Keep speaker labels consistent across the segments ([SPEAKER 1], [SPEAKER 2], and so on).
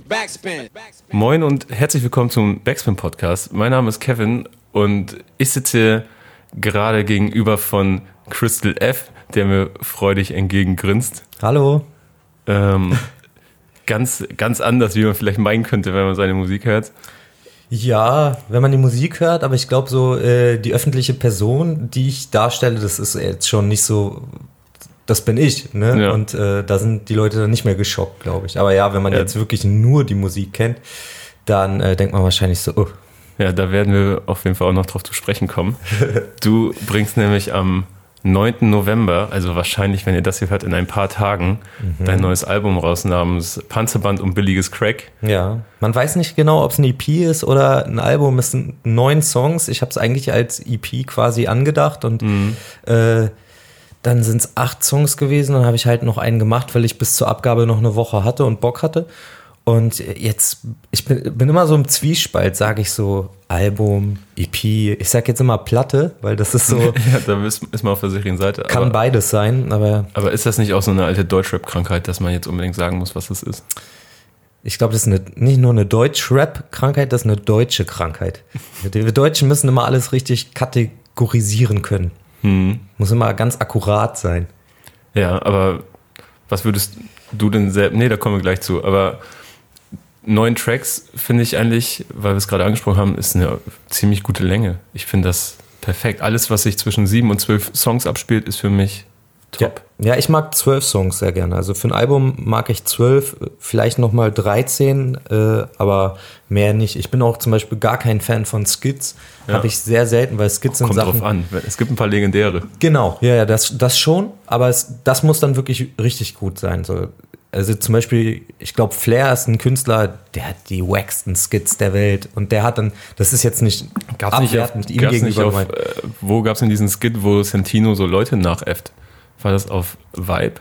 [SPEAKER 1] Backspin. Moin und herzlich willkommen zum Backspin Podcast. Mein Name ist Kevin und ich sitze gerade gegenüber von Crystal F, der mir freudig entgegengrinst.
[SPEAKER 2] Hallo.
[SPEAKER 1] Ähm, ganz, ganz anders, wie man vielleicht meinen könnte, wenn man seine Musik hört.
[SPEAKER 2] Ja, wenn man die Musik hört, aber ich glaube so, äh, die öffentliche Person, die ich darstelle, das ist jetzt schon nicht so, das bin ich, ne? Ja. Und äh, da sind die Leute dann nicht mehr geschockt, glaube ich. Aber ja, wenn man ja. jetzt wirklich nur die Musik kennt, dann äh, denkt man wahrscheinlich so, oh.
[SPEAKER 1] Ja, da werden wir auf jeden Fall auch noch drauf zu sprechen kommen. Du bringst nämlich am 9. November, also wahrscheinlich, wenn ihr das hier hört, in ein paar Tagen, mhm. dein neues Album raus namens Panzerband und billiges Crack.
[SPEAKER 2] Ja, man weiß nicht genau, ob es ein EP ist oder ein Album. Es sind neun Songs. Ich habe es eigentlich als EP quasi angedacht und mhm. äh, dann sind es acht Songs gewesen. Dann habe ich halt noch einen gemacht, weil ich bis zur Abgabe noch eine Woche hatte und Bock hatte. Und jetzt, ich bin, bin immer so im Zwiespalt, sage ich so, Album, EP, ich sag jetzt immer Platte, weil das ist so. ja,
[SPEAKER 1] da ist, ist man auf der sicheren Seite.
[SPEAKER 2] Kann aber, beides sein, aber.
[SPEAKER 1] Aber ist das nicht auch so eine alte Deutschrap-Krankheit, dass man jetzt unbedingt sagen muss, was das ist?
[SPEAKER 2] Ich glaube, das ist eine, nicht nur eine Deutsch-Rap-Krankheit, das ist eine deutsche Krankheit. Wir Deutschen müssen immer alles richtig kategorisieren können. Hm. Muss immer ganz akkurat sein.
[SPEAKER 1] Ja, aber was würdest du denn selbst. Nee, da kommen wir gleich zu, aber neun Tracks finde ich eigentlich, weil wir es gerade angesprochen haben, ist eine ziemlich gute Länge. Ich finde das perfekt. Alles, was sich zwischen sieben und zwölf Songs abspielt, ist für mich top.
[SPEAKER 2] Ja, ja ich mag zwölf Songs sehr gerne. Also für ein Album mag ich zwölf, vielleicht nochmal 13, äh, aber mehr nicht. Ich bin auch zum Beispiel gar kein Fan von Skits. Ja. Habe ich sehr selten, weil Skits sind
[SPEAKER 1] Kommt
[SPEAKER 2] Sachen.
[SPEAKER 1] drauf an. Es gibt ein paar legendäre.
[SPEAKER 2] Genau, ja, ja, das, das schon, aber es, das muss dann wirklich richtig gut sein. So, also zum Beispiel, ich glaube, Flair ist ein Künstler, der hat die wacksten Skits der Welt und der hat dann, das ist jetzt nicht
[SPEAKER 1] gab's abwertend nicht auf, ihm gegenüber. Nicht auf, äh, wo gab es denn diesen Skit, wo Santino so Leute nachäfft? War das auf Vibe?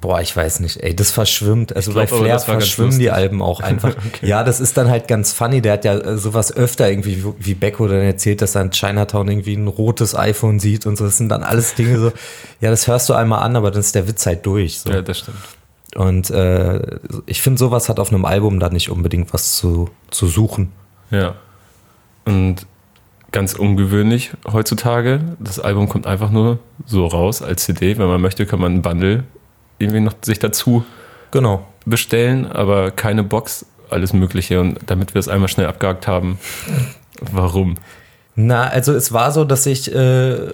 [SPEAKER 2] Boah, ich weiß nicht, ey, das verschwimmt. Also glaub, bei Flair verschwimmen die Alben auch einfach. okay. Ja, das ist dann halt ganz funny. Der hat ja äh, sowas öfter irgendwie, wie Becko dann erzählt, dass er in Chinatown irgendwie ein rotes iPhone sieht und so. Das sind dann alles Dinge so, ja, das hörst du einmal an, aber dann ist der Witz halt durch. So.
[SPEAKER 1] Ja, das stimmt.
[SPEAKER 2] Und äh, ich finde, sowas hat auf einem Album da nicht unbedingt was zu, zu suchen.
[SPEAKER 1] Ja. Und ganz ungewöhnlich heutzutage. Das Album kommt einfach nur so raus als CD. Wenn man möchte, kann man ein Bundle irgendwie noch sich dazu
[SPEAKER 2] genau.
[SPEAKER 1] bestellen, aber keine Box, alles Mögliche. Und damit wir es einmal schnell abgehakt haben, warum?
[SPEAKER 2] Na, also es war so, dass ich äh,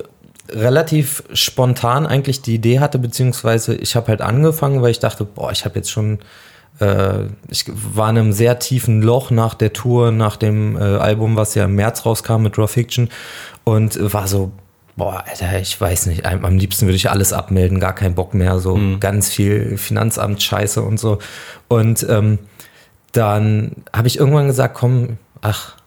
[SPEAKER 2] relativ spontan eigentlich die Idee hatte, beziehungsweise ich habe halt angefangen, weil ich dachte, boah, ich habe jetzt schon, ich war in einem sehr tiefen Loch nach der Tour, nach dem äh, Album, was ja im März rauskam mit Raw Fiction und war so, boah, Alter, ich weiß nicht, am liebsten würde ich alles abmelden, gar keinen Bock mehr, so mhm. ganz viel Finanzamt-Scheiße und so. Und ähm, dann habe ich irgendwann gesagt, komm, ach,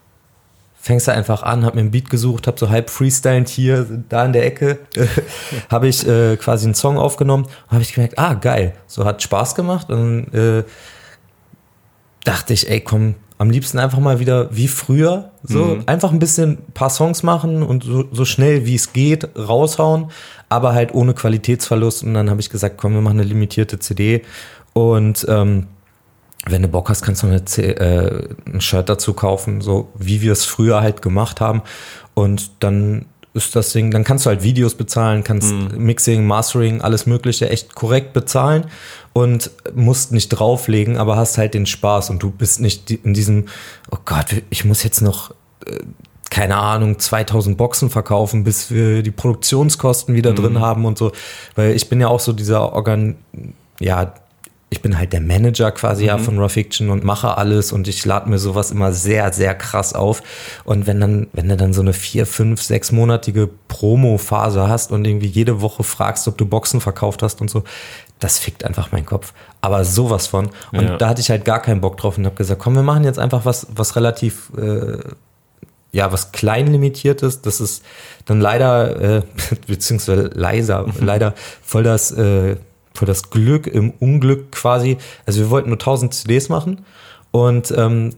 [SPEAKER 2] fängst du einfach an, hab mir ein Beat gesucht, hab so halb freestylend hier, da in der Ecke, habe ich äh, quasi einen Song aufgenommen und habe ich gemerkt, ah, geil, so hat Spaß gemacht und äh, dachte ich, ey, komm, am liebsten einfach mal wieder wie früher, so mhm. einfach ein bisschen ein paar Songs machen und so, so schnell wie es geht raushauen, aber halt ohne Qualitätsverlust und dann habe ich gesagt, komm, wir machen eine limitierte CD und ähm, wenn du Bock hast, kannst du eine, äh, ein Shirt dazu kaufen, so wie wir es früher halt gemacht haben. Und dann ist das Ding, dann kannst du halt Videos bezahlen, kannst mhm. Mixing, Mastering, alles Mögliche echt korrekt bezahlen und musst nicht drauflegen, aber hast halt den Spaß und du bist nicht in diesem, oh Gott, ich muss jetzt noch, äh, keine Ahnung, 2000 Boxen verkaufen, bis wir die Produktionskosten wieder mhm. drin haben und so. Weil ich bin ja auch so dieser Organ, ja, ich bin halt der Manager quasi mhm. ja von Raw Fiction und mache alles und ich lade mir sowas immer sehr, sehr krass auf. Und wenn dann, wenn du dann so eine vier, fünf, sechsmonatige Promo-Phase hast und irgendwie jede Woche fragst, ob du Boxen verkauft hast und so, das fickt einfach meinen Kopf. Aber sowas von. Und ja. da hatte ich halt gar keinen Bock drauf und habe gesagt, komm, wir machen jetzt einfach was, was relativ, äh, ja, was klein limitiert ist. Das ist dann leider, äh, beziehungsweise leiser, leider voll das, äh, für das Glück im Unglück quasi. Also wir wollten nur 1000 CDs machen und ähm,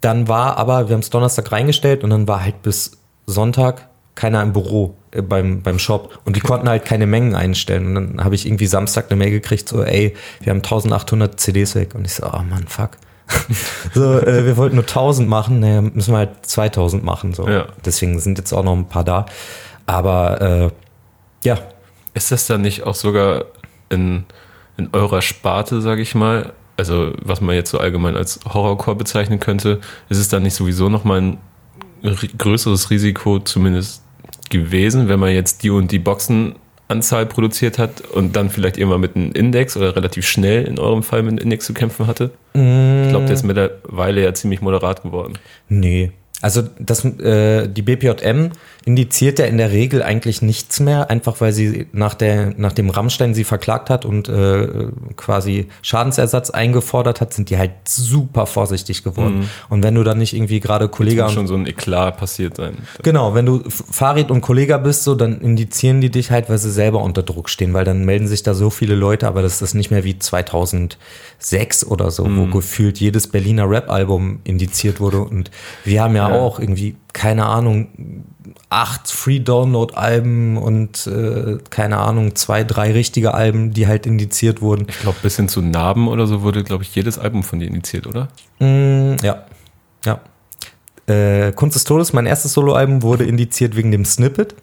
[SPEAKER 2] dann war aber, wir haben es Donnerstag reingestellt und dann war halt bis Sonntag keiner im Büro äh, beim, beim Shop und die konnten halt keine Mengen einstellen. Und dann habe ich irgendwie Samstag eine Mail gekriegt, so, ey, wir haben 1800 CDs weg. Und ich so, oh Mann, fuck. so, äh, wir wollten nur 1000 machen, naja, müssen wir halt 2000 machen. So.
[SPEAKER 1] Ja.
[SPEAKER 2] Deswegen sind jetzt auch noch ein paar da. Aber äh, ja,
[SPEAKER 1] Ist das dann nicht auch sogar in, in eurer Sparte, sage ich mal, also was man jetzt so allgemein als Horrorcore bezeichnen könnte, ist es dann nicht sowieso nochmal ein größeres Risiko zumindest gewesen, wenn man jetzt die und die Boxenanzahl produziert hat und dann vielleicht irgendwann mit einem Index oder relativ schnell in eurem Fall mit einem Index zu kämpfen hatte? Ich glaube, der ist mittlerweile ja ziemlich moderat geworden.
[SPEAKER 2] Nee. Also das, äh, die BPJM indiziert ja in der Regel eigentlich nichts mehr, einfach weil sie nach, der, nachdem Rammstein sie verklagt hat und äh, quasi Schadensersatz eingefordert hat, sind die halt super vorsichtig geworden. Und wenn du dann nicht irgendwie gerade Kollege
[SPEAKER 1] Muss schon so ein Eklat passiert sein.
[SPEAKER 2] Genau, wenn du F- Farid und Kollega bist, so, dann indizieren die dich halt, weil sie selber unter Druck stehen, weil dann melden sich da so viele Leute, aber das ist nicht mehr wie 2006 oder so, wo gefühlt jedes Berliner Rap-Album indiziert wurde und wir haben ja,
[SPEAKER 1] Ja.
[SPEAKER 2] auch irgendwie, keine Ahnung, acht Free-Download-Alben und äh, keine Ahnung, zwei, drei richtige Alben, die halt indiziert wurden.
[SPEAKER 1] Ich glaube, bis hin zu Narben oder so wurde, glaube ich, jedes Album von dir initiiert, oder?
[SPEAKER 2] Mm, ja, ja. Äh, Kunst des Todes, mein erstes Soloalbum wurde indiziert wegen dem Snippet.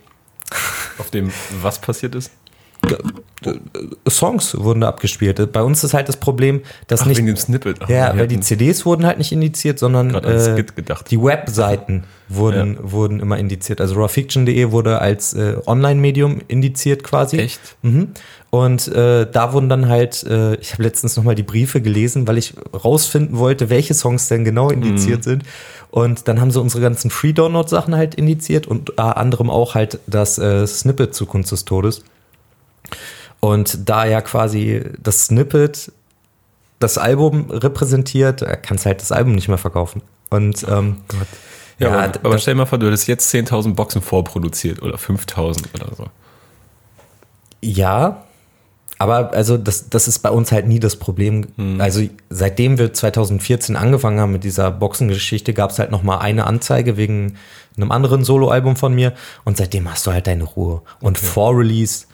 [SPEAKER 1] Auf dem was passiert ist?
[SPEAKER 2] Songs wurden da abgespielt. Bei uns ist halt das Problem, dass
[SPEAKER 1] Ach,
[SPEAKER 2] nicht.
[SPEAKER 1] wegen dem Snippet. Ach,
[SPEAKER 2] ja, weil die CDs wurden halt nicht indiziert, sondern äh,
[SPEAKER 1] Skit gedacht.
[SPEAKER 2] die Webseiten wurden, wurden immer indiziert. Also rawfiction.de wurde als äh, Online-Medium indiziert quasi.
[SPEAKER 1] Echt?
[SPEAKER 2] Mhm. Und äh, da wurden dann halt, äh, ich habe letztens nochmal die Briefe gelesen, weil ich rausfinden wollte, welche Songs denn genau indiziert sind. Und dann haben sie unsere ganzen Free-Download-Sachen halt indiziert und unter anderem auch halt das äh, Snippet zu Kunst des Todes. Und da ja quasi das Snippet das Album repräsentiert, äh, kannst halt das Album nicht mehr verkaufen. Und ähm,
[SPEAKER 1] Ja,
[SPEAKER 2] ja,
[SPEAKER 1] aber, aber stell dir mal vor, du hättest jetzt 10.000 Boxen vorproduziert oder 5.000 oder so.
[SPEAKER 2] Ja, aber also das, das ist bei uns halt nie das Problem. Also seitdem wir 2014 angefangen haben mit dieser Boxengeschichte, gab es halt noch mal eine Anzeige wegen einem anderen Soloalbum von mir und seitdem hast du halt deine Ruhe. Und vor Release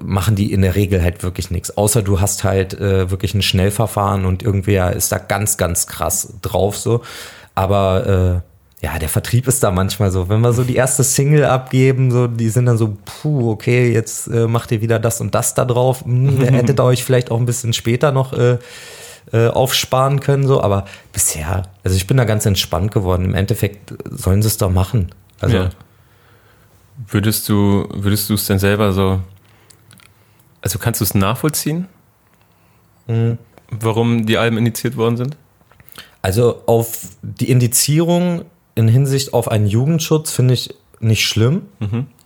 [SPEAKER 2] machen die in der Regel halt wirklich nichts. Außer du hast halt äh, wirklich ein Schnellverfahren und irgendwer ist da ganz, ganz krass drauf so. Aber äh, ja, der Vertrieb ist da manchmal so. Wenn wir so die erste Single abgeben, so, die sind dann so, puh, okay, jetzt äh, macht ihr wieder das und das da drauf. Hm, hättet ihr euch vielleicht auch ein bisschen später noch äh, äh, aufsparen können, so. Aber bisher, also ich bin da ganz entspannt geworden. Im Endeffekt sollen sie es doch machen. Also,
[SPEAKER 1] Ja. Würdest du, würdest du es denn selber so, also kannst du es nachvollziehen,
[SPEAKER 2] Mhm.
[SPEAKER 1] warum die Alben indiziert worden sind?
[SPEAKER 2] Also auf die Indizierung in Hinsicht auf einen Jugendschutz finde ich nicht schlimm.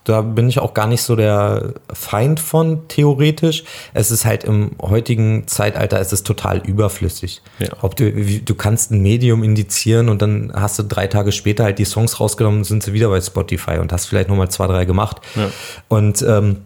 [SPEAKER 2] Da bin ich auch gar nicht so der Feind von, theoretisch. Es ist halt im heutigen Zeitalter, es ist total überflüssig.
[SPEAKER 1] Ja.
[SPEAKER 2] Ob du, wie, du kannst ein Medium indizieren und dann hast du drei Tage später halt die Songs rausgenommen und sind sie wieder bei Spotify und hast vielleicht nochmal zwei, drei gemacht.
[SPEAKER 1] Ja.
[SPEAKER 2] Und ähm,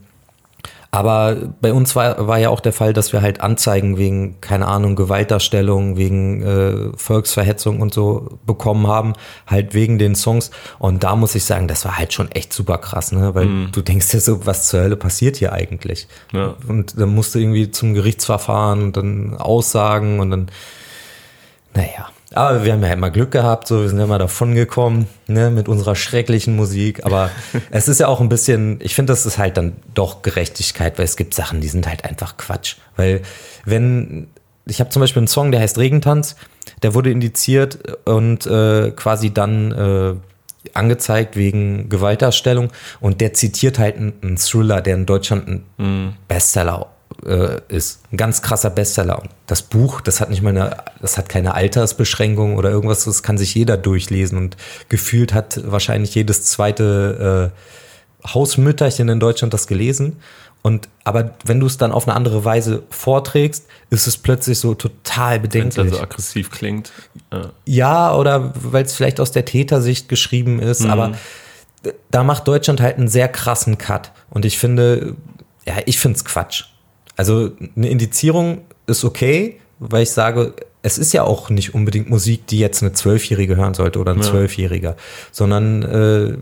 [SPEAKER 2] aber bei uns war, war ja auch der Fall, dass wir halt Anzeigen wegen, keine Ahnung, Gewaltdarstellung, wegen äh, Volksverhetzung und so bekommen haben, halt wegen den Songs. Und da muss ich sagen, das war halt schon echt super krass, ne? Weil du denkst dir so, was zur Hölle passiert hier eigentlich?
[SPEAKER 1] Ja.
[SPEAKER 2] Und dann musst du irgendwie zum Gerichtsverfahren und dann Aussagen und dann, naja. Aber wir haben ja immer Glück gehabt, so, wir sind ja immer davon gekommen, ne, mit unserer schrecklichen Musik. Aber es ist ja auch ein bisschen, ich finde, das ist halt dann doch Gerechtigkeit, weil es gibt Sachen, die sind halt einfach Quatsch. Weil wenn, ich habe zum Beispiel einen Song, der heißt Regentanz, der wurde indiziert und äh, quasi dann äh, angezeigt wegen Gewaltdarstellung und der zitiert halt einen, einen Thriller, der in Deutschland ein Bestseller äh, ist. Ein ganz krasser Bestseller. Das Buch, das hat nicht mal eine, das hat keine Altersbeschränkung oder irgendwas, das kann sich jeder durchlesen und gefühlt hat wahrscheinlich jedes zweite äh, Hausmütterchen in Deutschland das gelesen. Und aber wenn du es dann auf eine andere Weise vorträgst, ist es plötzlich so total
[SPEAKER 1] Wenn es
[SPEAKER 2] bedenklich.
[SPEAKER 1] also aggressiv klingt. Ja.
[SPEAKER 2] Ja, oder weil es vielleicht aus der Tätersicht geschrieben ist, aber da macht Deutschland halt einen sehr krassen Cut. Und ich finde, ja, ich finde es Quatsch. Also eine Indizierung ist okay, weil ich sage, es ist ja auch nicht unbedingt Musik, die jetzt eine Zwölfjährige hören sollte oder ein
[SPEAKER 1] Ja.
[SPEAKER 2] Zwölfjähriger, sondern äh,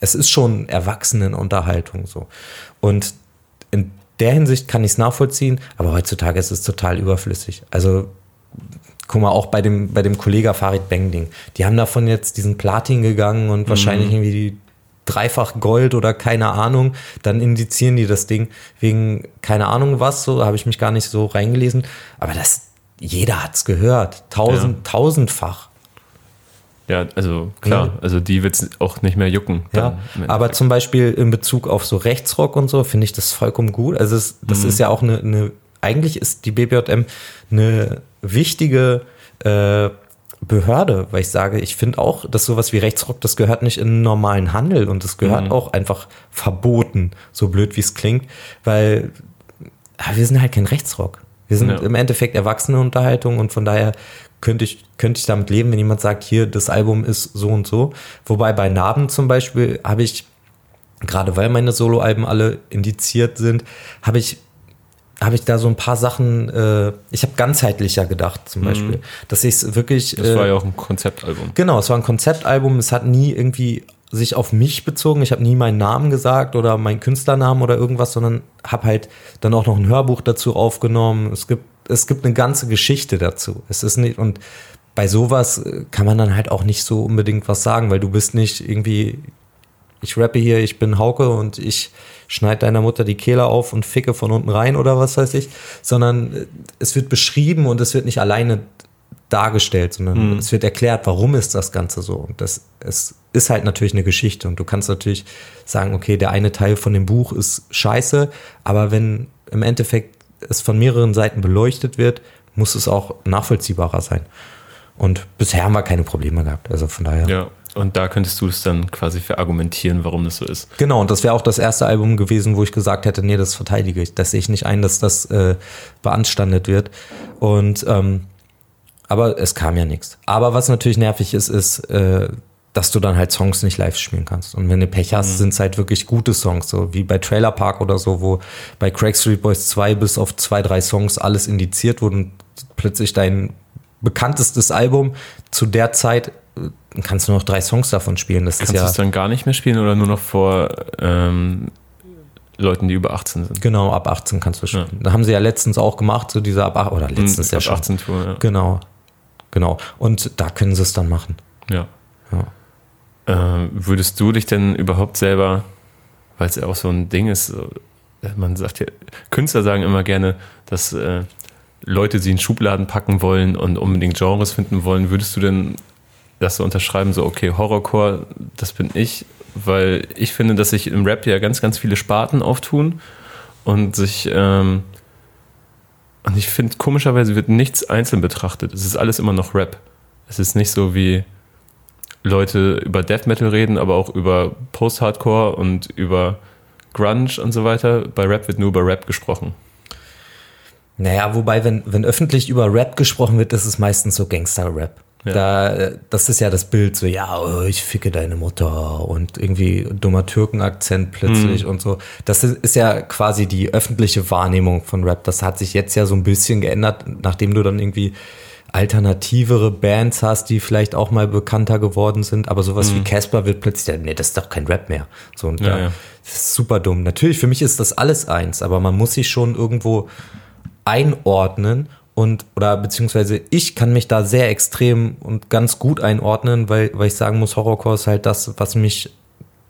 [SPEAKER 2] es ist schon Erwachsenenunterhaltung so. Und in der Hinsicht kann ich es nachvollziehen, aber heutzutage ist es total überflüssig. Also guck mal, auch bei dem, bei dem Kollega Farid Bang-Ding, die haben davon jetzt diesen Platin gegangen und wahrscheinlich irgendwie die dreifach Gold oder keine Ahnung, dann indizieren die das Ding wegen keine Ahnung was, so habe ich mich gar nicht so reingelesen, aber das, jeder hat's gehört, tausend,
[SPEAKER 1] Ja.
[SPEAKER 2] tausendfach.
[SPEAKER 1] Ja, also klar,
[SPEAKER 2] Ja.
[SPEAKER 1] also die wird es auch nicht mehr jucken.
[SPEAKER 2] Ja, aber zum Beispiel in Bezug auf so Rechtsrock und so finde ich das vollkommen gut. Also es, das
[SPEAKER 1] Mhm.
[SPEAKER 2] ist ja auch eine, eine, eigentlich ist die BBJM eine wichtige äh, Behörde, weil ich sage, ich finde auch, dass sowas wie Rechtsrock, das gehört nicht in einen normalen Handel und das gehört
[SPEAKER 1] Mhm.
[SPEAKER 2] auch einfach verboten, so blöd wie es klingt, weil ja, wir sind halt kein Rechtsrock. Wir sind
[SPEAKER 1] Ja.
[SPEAKER 2] im Endeffekt Erwachsenenunterhaltung und von daher könnte ich, könnte ich damit leben, wenn jemand sagt, hier, das Album ist so und so. Wobei bei Narben zum Beispiel habe ich, gerade weil meine Soloalben alle indiziert sind, habe ich habe ich da so ein paar Sachen, äh, ich habe ganzheitlicher gedacht zum Beispiel, dass ich es wirklich
[SPEAKER 1] Mhm. das
[SPEAKER 2] äh,
[SPEAKER 1] war ja auch ein Konzeptalbum.
[SPEAKER 2] Genau, es war ein Konzeptalbum. Es hat nie irgendwie sich auf mich bezogen. Ich habe nie meinen Namen gesagt oder meinen Künstlernamen oder irgendwas, sondern habe halt dann auch noch ein Hörbuch dazu aufgenommen. Es gibt, es gibt eine ganze Geschichte dazu. Es ist nicht, und bei sowas äh, kann man dann halt auch nicht so unbedingt was sagen, weil du bist nicht irgendwie, ich rappe hier, ich bin Hauke und ich schneide deiner Mutter die Kehle auf und ficke von unten rein oder was weiß ich, sondern äh, es wird beschrieben und es wird nicht alleine dargestellt, sondern es wird erklärt, warum ist das Ganze so. Und das es ist halt natürlich eine Geschichte und du kannst natürlich sagen, okay, der eine Teil von dem Buch ist scheiße, aber wenn im Endeffekt es von mehreren Seiten beleuchtet wird, muss es auch nachvollziehbarer sein. Und bisher haben wir keine Probleme gehabt. Also von daher.
[SPEAKER 1] Ja, und da könntest du es dann quasi verargumentieren, warum das so ist.
[SPEAKER 2] Genau, und das wäre auch das erste Album gewesen, wo ich gesagt hätte, nee, das verteidige ich. Das sehe ich nicht ein, dass das äh, beanstandet wird. Und ähm, aber es kam ja nichts. Aber was natürlich nervig ist, ist, äh, dass du dann halt Songs nicht live spielen kannst. Und wenn du Pech hast, sind es halt wirklich gute Songs, so wie bei Trailer Park oder so, wo bei Craig Street Boys 2 bis auf zwei, drei Songs alles indiziert wurde und plötzlich dein bekanntestes Album zu der Zeit kannst du noch drei Songs davon spielen. Das
[SPEAKER 1] Kannst
[SPEAKER 2] ist
[SPEAKER 1] du
[SPEAKER 2] ja
[SPEAKER 1] es dann gar nicht mehr spielen oder nur noch vor ähm, Leuten, die über 18 sind?
[SPEAKER 2] Genau, ab 18 kannst du spielen. Da haben sie ja letztens auch gemacht, so diese ab 18, oder letztens
[SPEAKER 1] Hm,
[SPEAKER 2] ja
[SPEAKER 1] ab
[SPEAKER 2] schon.
[SPEAKER 1] 18 Tour, ja.
[SPEAKER 2] Genau, genau. Und da können sie es dann machen.
[SPEAKER 1] ja.
[SPEAKER 2] Ja.
[SPEAKER 1] Äh, würdest du dich denn überhaupt selber, weil es ja auch so ein Ding ist, so, man sagt ja, Künstler sagen immer gerne, dass äh, Leute sie in Schubladen packen wollen und unbedingt Genres finden wollen, würdest du denn das so unterschreiben, so okay, Horrorcore, das bin ich, weil ich finde, dass sich im Rap ja ganz, ganz viele Sparten auftun und sich ähm, und ich finde, komischerweise wird nichts einzeln betrachtet. Es ist alles immer noch Rap. Es ist nicht so wie Leute über Death Metal reden, aber auch über Post-Hardcore und über Grunge und so weiter. Bei Rap wird nur über Rap gesprochen.
[SPEAKER 2] Naja, wobei, wenn, wenn öffentlich über Rap gesprochen wird, ist es meistens so Gangster-Rap.
[SPEAKER 1] Ja.
[SPEAKER 2] Da, das ist ja das Bild, so, ja, oh, ich ficke deine Mutter und irgendwie dummer Türkenakzent plötzlich
[SPEAKER 1] Mhm.
[SPEAKER 2] und so. Das ist, ist ja quasi die öffentliche Wahrnehmung von Rap. Das hat sich jetzt ja so ein bisschen geändert, nachdem du dann irgendwie alternativere Bands hast, die vielleicht auch mal bekannter geworden sind, aber sowas wie Casper wird plötzlich, nee, das ist doch kein Rap mehr. So, und
[SPEAKER 1] Mhm. Ja,
[SPEAKER 2] da,
[SPEAKER 1] ja.
[SPEAKER 2] das ist super dumm. Natürlich, für mich ist das alles eins, aber man muss sich schon irgendwo einordnen und oder beziehungsweise ich kann mich da sehr extrem und ganz gut einordnen, weil, weil ich sagen muss, Horrorcore ist halt das, was mich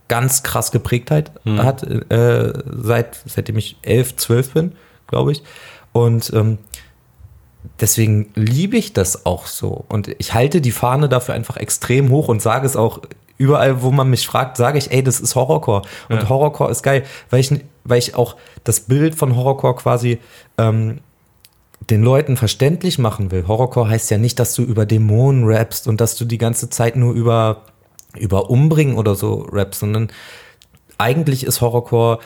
[SPEAKER 2] ganz krass geprägt hat, hat äh, seit, seitdem ich elf, zwölf bin, glaube ich. Und ähm, deswegen liebe ich das auch so. Und ich halte die Fahne dafür einfach extrem hoch und sage es auch überall, wo man mich fragt, sage ich, ey, das ist Horrorcore. Und
[SPEAKER 1] Ja.
[SPEAKER 2] Horrorcore ist geil, weil ich, weil ich auch das Bild von Horrorcore quasi ähm, den Leuten verständlich machen will. Horrorcore heißt ja nicht, dass du über Dämonen rappst und dass du die ganze Zeit nur über, über Umbringen oder so rappst, sondern eigentlich ist Horrorcore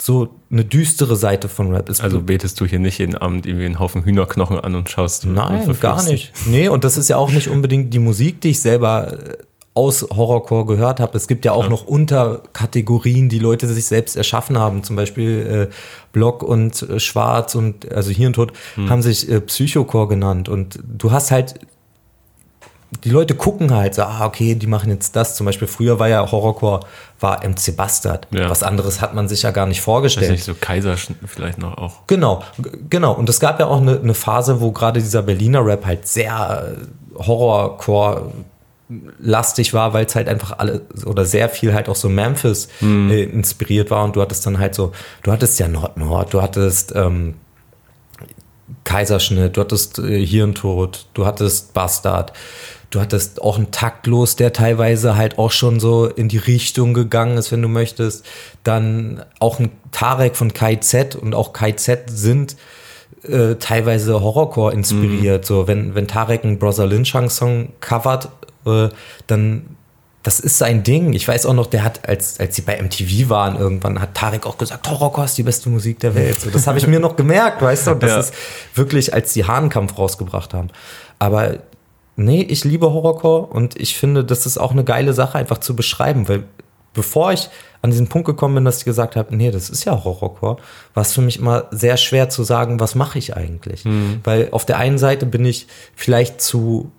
[SPEAKER 2] so eine düstere Seite von Rap. Es
[SPEAKER 1] Also betest du hier nicht jeden Abend irgendwie einen Haufen Hühnerknochen an und schaust. und
[SPEAKER 2] Nein,
[SPEAKER 1] verfluchst
[SPEAKER 2] gar nicht. Nee, und das ist ja auch nicht unbedingt die Musik, die ich selber äh, aus Horrorcore gehört habe. Es gibt ja auch noch Unterkategorien, die Leute sich selbst erschaffen haben. Zum Beispiel äh, Block und äh, Schwarz und also Hirntod haben sich äh, Psychocore genannt. Und du hast halt die Leute gucken halt so, ah, okay, die machen jetzt das. Zum Beispiel früher war ja Horrorcore, war MC Bastard.
[SPEAKER 1] Ja.
[SPEAKER 2] Was anderes hat man sich ja gar nicht
[SPEAKER 1] Weiß
[SPEAKER 2] vorgestellt.
[SPEAKER 1] nicht, so Kaiser vielleicht noch auch.
[SPEAKER 2] Genau, genau. Und es gab ja auch eine, eine Phase, wo gerade dieser Berliner Rap halt sehr äh, Horrorcore lastig war, weil es halt einfach alle oder sehr viel halt auch so Memphis äh, inspiriert war und du hattest dann halt so, du hattest ja Nord-Nord, du hattest ähm, Kaiserschnitt, du hattest äh, Hirntod, du hattest Bastard, du hattest auch einen Taktlos, der teilweise halt auch schon so in die Richtung gegangen ist, wenn du möchtest. Dann auch ein Tarek von KZ und auch KZ sind äh, teilweise Horrorcore inspiriert. So, wenn, wenn Tarek einen Brother Lynchang Song covert, äh, dann das ist sein Ding. Ich weiß auch noch, der hat, als, als sie bei MTV waren, irgendwann hat Tarek auch gesagt, Horrorcore ist die beste Musik der Welt. So, das habe ich mir noch gemerkt, weißt du? Und das
[SPEAKER 1] Ja.
[SPEAKER 2] ist wirklich, als die Hahnkampf rausgebracht haben. Aber nee, ich liebe Horrorcore und ich finde, das ist auch eine geile Sache, einfach zu beschreiben, weil bevor ich an diesen Punkt gekommen bin, dass ich gesagt habe, nee, das ist ja Horrorcore, war es für mich immer sehr schwer zu sagen, was mache ich eigentlich? Weil auf der einen Seite bin ich vielleicht zu,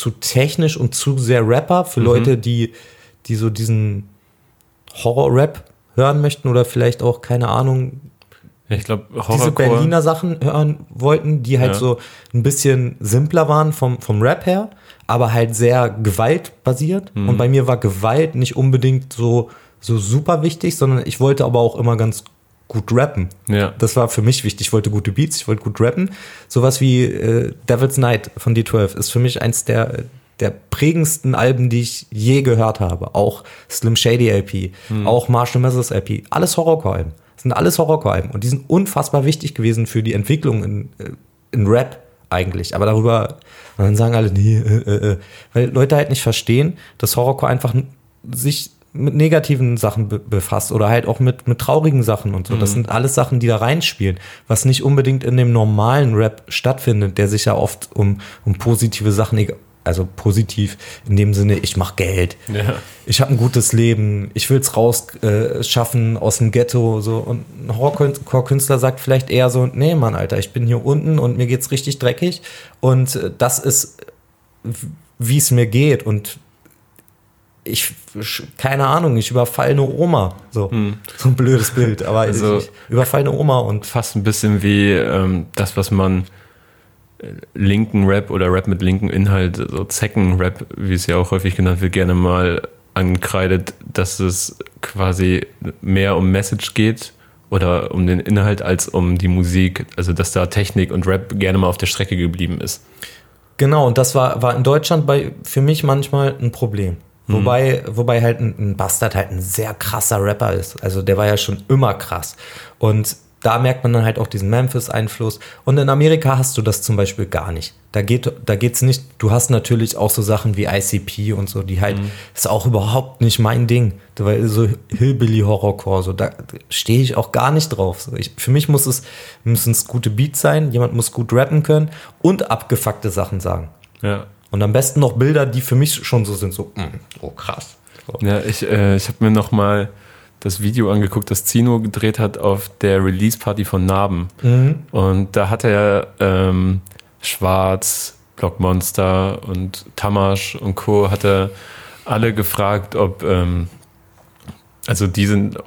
[SPEAKER 2] zu technisch und zu sehr Rapper für Leute, die, die so diesen Horror-Rap hören möchten oder vielleicht auch, keine Ahnung,
[SPEAKER 1] ich glaube,
[SPEAKER 2] diese. Berliner Sachen hören wollten, die halt
[SPEAKER 1] Ja.
[SPEAKER 2] so ein bisschen simpler waren vom, vom Rap her, aber halt sehr gewaltbasiert.
[SPEAKER 1] Mhm.
[SPEAKER 2] Und bei mir war Gewalt nicht unbedingt so, so super wichtig, sondern ich wollte aber auch immer ganz gut rappen.
[SPEAKER 1] Ja.
[SPEAKER 2] Das war für mich wichtig. Ich wollte gute Beats, ich wollte gut rappen. Sowas wie äh, Devil's Night von D12 ist für mich eins der, der prägendsten Alben, die ich je gehört habe. Auch Slim Shady LP, auch Marshall Mathers LP. Alles Horrorcore-Alben. Das sind alles Horrorcore-Alben. Und die sind unfassbar wichtig gewesen für die Entwicklung in, äh, in Rap eigentlich. Aber darüber, und dann sagen alle, nee, äh, äh, äh. weil Leute halt nicht verstehen, dass Horrorcore einfach sich mit negativen Sachen be befasst oder halt auch mit, mit traurigen Sachen und so. Das sind alles Sachen, die da reinspielen, was nicht unbedingt in dem normalen Rap stattfindet, der sich ja oft um, um positive Sachen, also positiv in dem Sinne, ich mach Geld,
[SPEAKER 1] Ja.
[SPEAKER 2] ich habe ein gutes Leben, ich will's raus äh, schaffen aus dem Ghetto so. Und ein Horrorcore-Künstler sagt vielleicht eher so, nee Mann, Alter, ich bin hier unten und mir geht's richtig dreckig. Und äh, das ist wie es mir geht. Und ich keine Ahnung, ich überfall eine Oma, so so ein blödes Bild, aber
[SPEAKER 1] Also-
[SPEAKER 2] ich, ich überfall eine Oma und
[SPEAKER 1] Fast ein bisschen wie ähm, das, was man äh, linken Rap oder Rap mit linken Inhalt, so Zecken-Rap, wie es ja auch häufig genannt wird, gerne mal ankreidet, dass es quasi mehr um Message geht oder um den Inhalt als um die Musik. Also dass da Technik und Rap gerne mal auf der Strecke geblieben ist.
[SPEAKER 2] Genau, und das war, war in Deutschland bei, für mich manchmal ein Problem. Wobei, wobei halt ein, Bastard halt ein sehr krasser Rapper ist. Also der war ja schon immer krass. Und da merkt man dann halt auch diesen Memphis-Einfluss. Und in Amerika hast du das zum Beispiel gar nicht. Da geht da geht's nicht. Du hast natürlich auch so Sachen wie ICP und so, die halt ist auch überhaupt nicht mein Ding. Weil so Hillbilly Horrorcore, so da stehe ich auch gar nicht drauf. Ich, für mich muss es müssen es gute Beats sein. Jemand muss gut rappen können und abgefuckte Sachen sagen.
[SPEAKER 1] Ja.
[SPEAKER 2] Und am besten noch Bilder, die für mich schon so sind, so, mm, oh krass. So.
[SPEAKER 1] Ja, ich, äh, ich habe mir noch mal das Video angeguckt, das Zino gedreht hat auf der Release-Party von Narben. Und da hat er ähm, Schwarz, Blockmonster und Tamasch und Co. hat er alle gefragt, ob ähm, also die sind,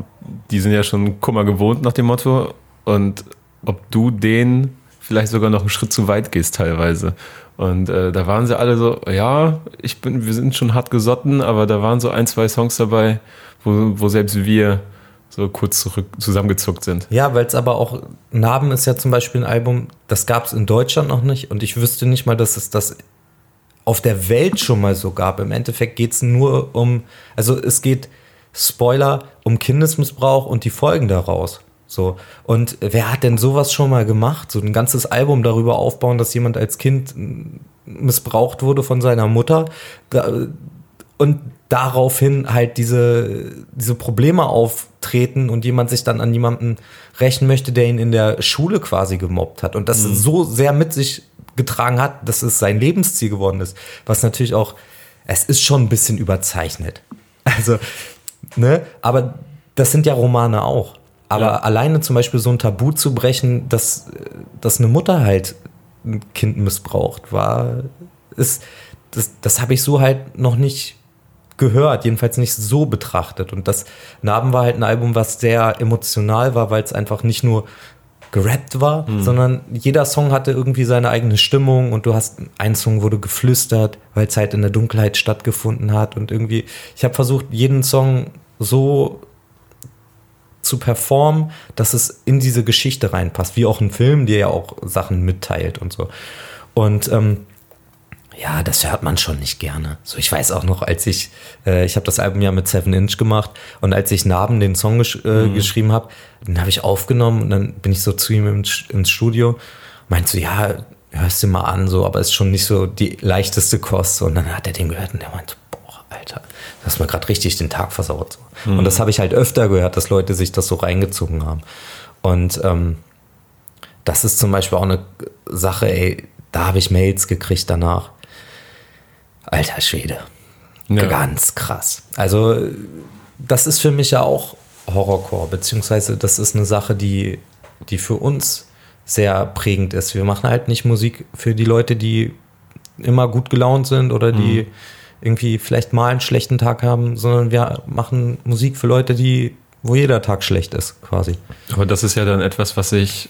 [SPEAKER 1] die sind ja schon Kummer gewohnt nach dem Motto und ob du denen vielleicht sogar noch einen Schritt zu weit gehst teilweise. Und äh, da waren sie alle so, ja, ich bin, wir sind schon hart gesotten, aber da waren so ein, zwei Songs dabei, wo, wo selbst wir so kurz zurück zusammengezuckt sind.
[SPEAKER 2] Ja, weil es aber auch, Narben ist ja zum Beispiel ein Album, das gab es in Deutschland noch nicht und ich wüsste nicht mal, dass es das auf der Welt schon mal so gab. Im Endeffekt geht es nur um, also es geht, Spoiler, um Kindesmissbrauch und die Folgen daraus. So. Und wer hat denn sowas schon mal gemacht? So ein ganzes Album darüber aufbauen, dass jemand als Kind missbraucht wurde von seiner Mutter. Und daraufhin halt diese, diese Probleme auftreten und jemand sich dann an jemanden rächen möchte, der ihn in der Schule quasi gemobbt hat und das so sehr mit sich getragen hat, dass es sein Lebensziel geworden ist. Was natürlich auch, es ist schon ein bisschen überzeichnet. Also, ne, aber das sind ja Romane auch. Aber
[SPEAKER 1] Ja.
[SPEAKER 2] alleine zum Beispiel so ein Tabu zu brechen, dass, dass eine Mutter halt ein Kind missbraucht, war, ist, das, das habe ich so halt noch nicht gehört, jedenfalls nicht so betrachtet. Und das Narben war halt ein Album, was sehr emotional war, weil es einfach nicht nur gerappt war, mhm. sondern jeder Song hatte irgendwie seine eigene Stimmung und du hast einen Song wurde geflüstert, weil es halt in der Dunkelheit stattgefunden hat und irgendwie, ich habe versucht, jeden Song so zu performen, dass es in diese Geschichte reinpasst, wie auch ein Film, der ja auch Sachen mitteilt und so. Und ähm, ja, das hört man schon nicht gerne. So, ich weiß auch noch, als ich, äh, ich habe das Album ja mit Seven Inch gemacht und als ich Narben den Song gesch äh, mhm. geschrieben habe, den habe ich aufgenommen und dann bin ich so zu ihm ins, ins Studio, meinte so, ja, hörst du mal an, so, aber ist schon nicht so die leichteste Kost. Und dann hat er den gehört und der meinte, Alter, du hast mir gerade richtig den Tag versaut. So. Mhm. Und das habe ich halt öfter gehört, dass Leute sich das so reingezogen haben. Und ähm, das ist zum Beispiel auch eine Sache, ey, da habe ich Mails gekriegt danach Alter Schwede. Ja. Ganz krass. Also, das ist für mich ja auch Horrorcore, beziehungsweise das ist eine Sache, die, die für uns sehr prägend ist. Wir machen halt nicht Musik für die Leute, die immer gut gelaunt sind oder die mhm. Irgendwie vielleicht mal einen schlechten Tag haben, sondern wir machen Musik für Leute, die, wo jeder Tag schlecht ist, quasi.
[SPEAKER 1] Aber das ist ja dann etwas, was sich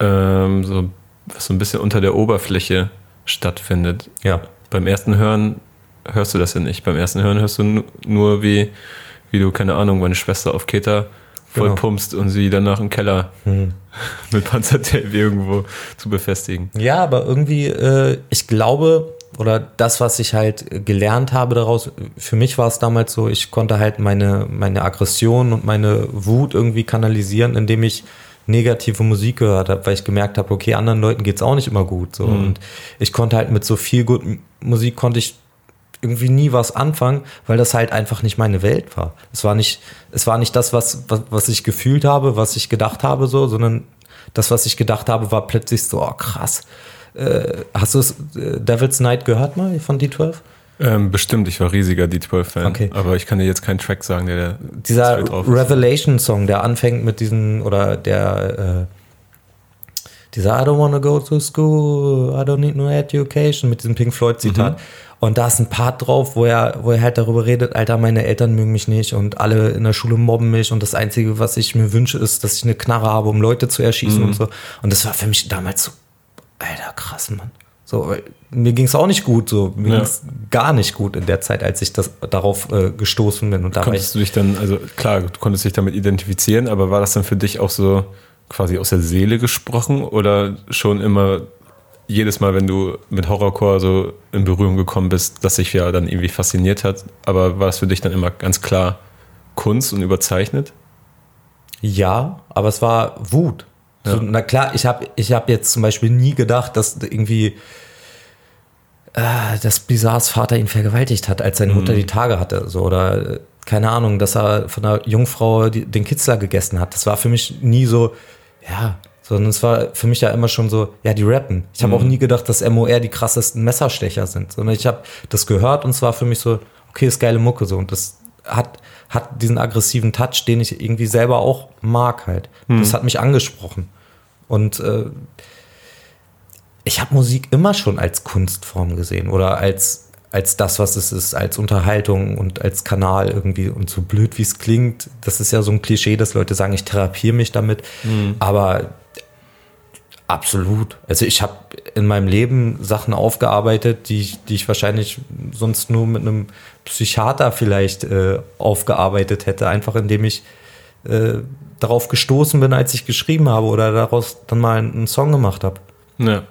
[SPEAKER 1] ähm, so, was so ein bisschen unter der Oberfläche stattfindet.
[SPEAKER 2] Ja
[SPEAKER 1] beim ersten Hören hörst du das ja nicht. Beim ersten Hören hörst du nur, wie, wie du, keine Ahnung, meine Schwester auf Keta voll genau. pumpst und sie danach im Keller hm. mit Panzertape irgendwo zu befestigen.
[SPEAKER 2] Ja, aber irgendwie, äh, ich glaube, oder das, was ich halt gelernt habe daraus, für mich war es damals so, ich konnte halt meine, meine Aggression und meine Wut irgendwie kanalisieren, indem ich negative Musik gehört habe, weil ich gemerkt habe, okay, anderen Leuten geht's auch nicht immer gut. So. Mhm. Und ich konnte halt mit so viel guten Musik konnte ich irgendwie nie was anfangen, weil das halt einfach nicht meine Welt war. Es war nicht, es war nicht das, was, was, was ich gefühlt habe, was ich gedacht habe, so, sondern das, was ich gedacht habe, war plötzlich so, oh krass. Äh, hast du es äh, Devil's Night gehört mal von D12?
[SPEAKER 1] Ähm, bestimmt, ich war riesiger D12-Fan. Okay. Aber ich kann dir jetzt keinen Track sagen, der, der
[SPEAKER 2] Dieser Revelation-Song, der anfängt mit diesen, oder der, äh, dieser I don't wanna go to school, I don't need no education, mit diesem Pink Floyd-Zitat. Mhm. Und da ist ein Part drauf, wo er, wo er halt darüber redet, Alter, meine Eltern mögen mich nicht und alle in der Schule mobben mich und das Einzige, was ich mir wünsche, ist, dass ich eine Knarre habe, um Leute zu erschießen mhm. und so. Und das war für mich damals so, Alter, krass, Mann. So, mir ging es auch nicht gut, so mir ja. ging es gar nicht gut in der Zeit, als ich das darauf äh, gestoßen bin. Und da
[SPEAKER 1] konntest du dich dann, also klar, du konntest dich damit identifizieren, aber war das dann für dich auch so quasi aus der Seele gesprochen oder schon immer jedes Mal, wenn du mit Horrorcore so in Berührung gekommen bist, dass sich ja dann irgendwie fasziniert hat, aber war das für dich dann immer ganz klar Kunst und überzeichnet?
[SPEAKER 2] Ja, aber es war Wut. Ja. So, na klar, ich habe ich hab jetzt zum Beispiel nie gedacht, dass irgendwie äh, dass Bizarres Vater ihn vergewaltigt hat, als seine mhm. Mutter die Tage hatte. So, oder äh, keine Ahnung, dass er von einer Jungfrau die, den Kitzler gegessen hat. Das war für mich nie so, ja, sondern es war für mich ja immer schon so, ja, die rappen. Ich habe mhm. auch nie gedacht, dass MOR die krassesten Messerstecher sind, sondern ich habe das gehört und es war für mich so, okay, ist geile Mucke so und das hat hat diesen aggressiven Touch, den ich irgendwie selber auch mag halt. Mhm. Das hat mich angesprochen. Und äh, ich habe Musik immer schon als Kunstform gesehen oder als, als das, was es ist, als Unterhaltung und als Kanal irgendwie. Und so blöd wie es klingt, das ist ja so ein Klischee, dass Leute sagen, ich therapiere mich damit. Mhm. Aber absolut. Also ich habe in meinem Leben Sachen aufgearbeitet, die ich, die ich wahrscheinlich sonst nur mit einem Psychiater vielleicht äh, aufgearbeitet hätte, einfach indem ich äh, darauf gestoßen bin, als ich geschrieben habe oder daraus dann mal einen Song gemacht habe.
[SPEAKER 1] Ja.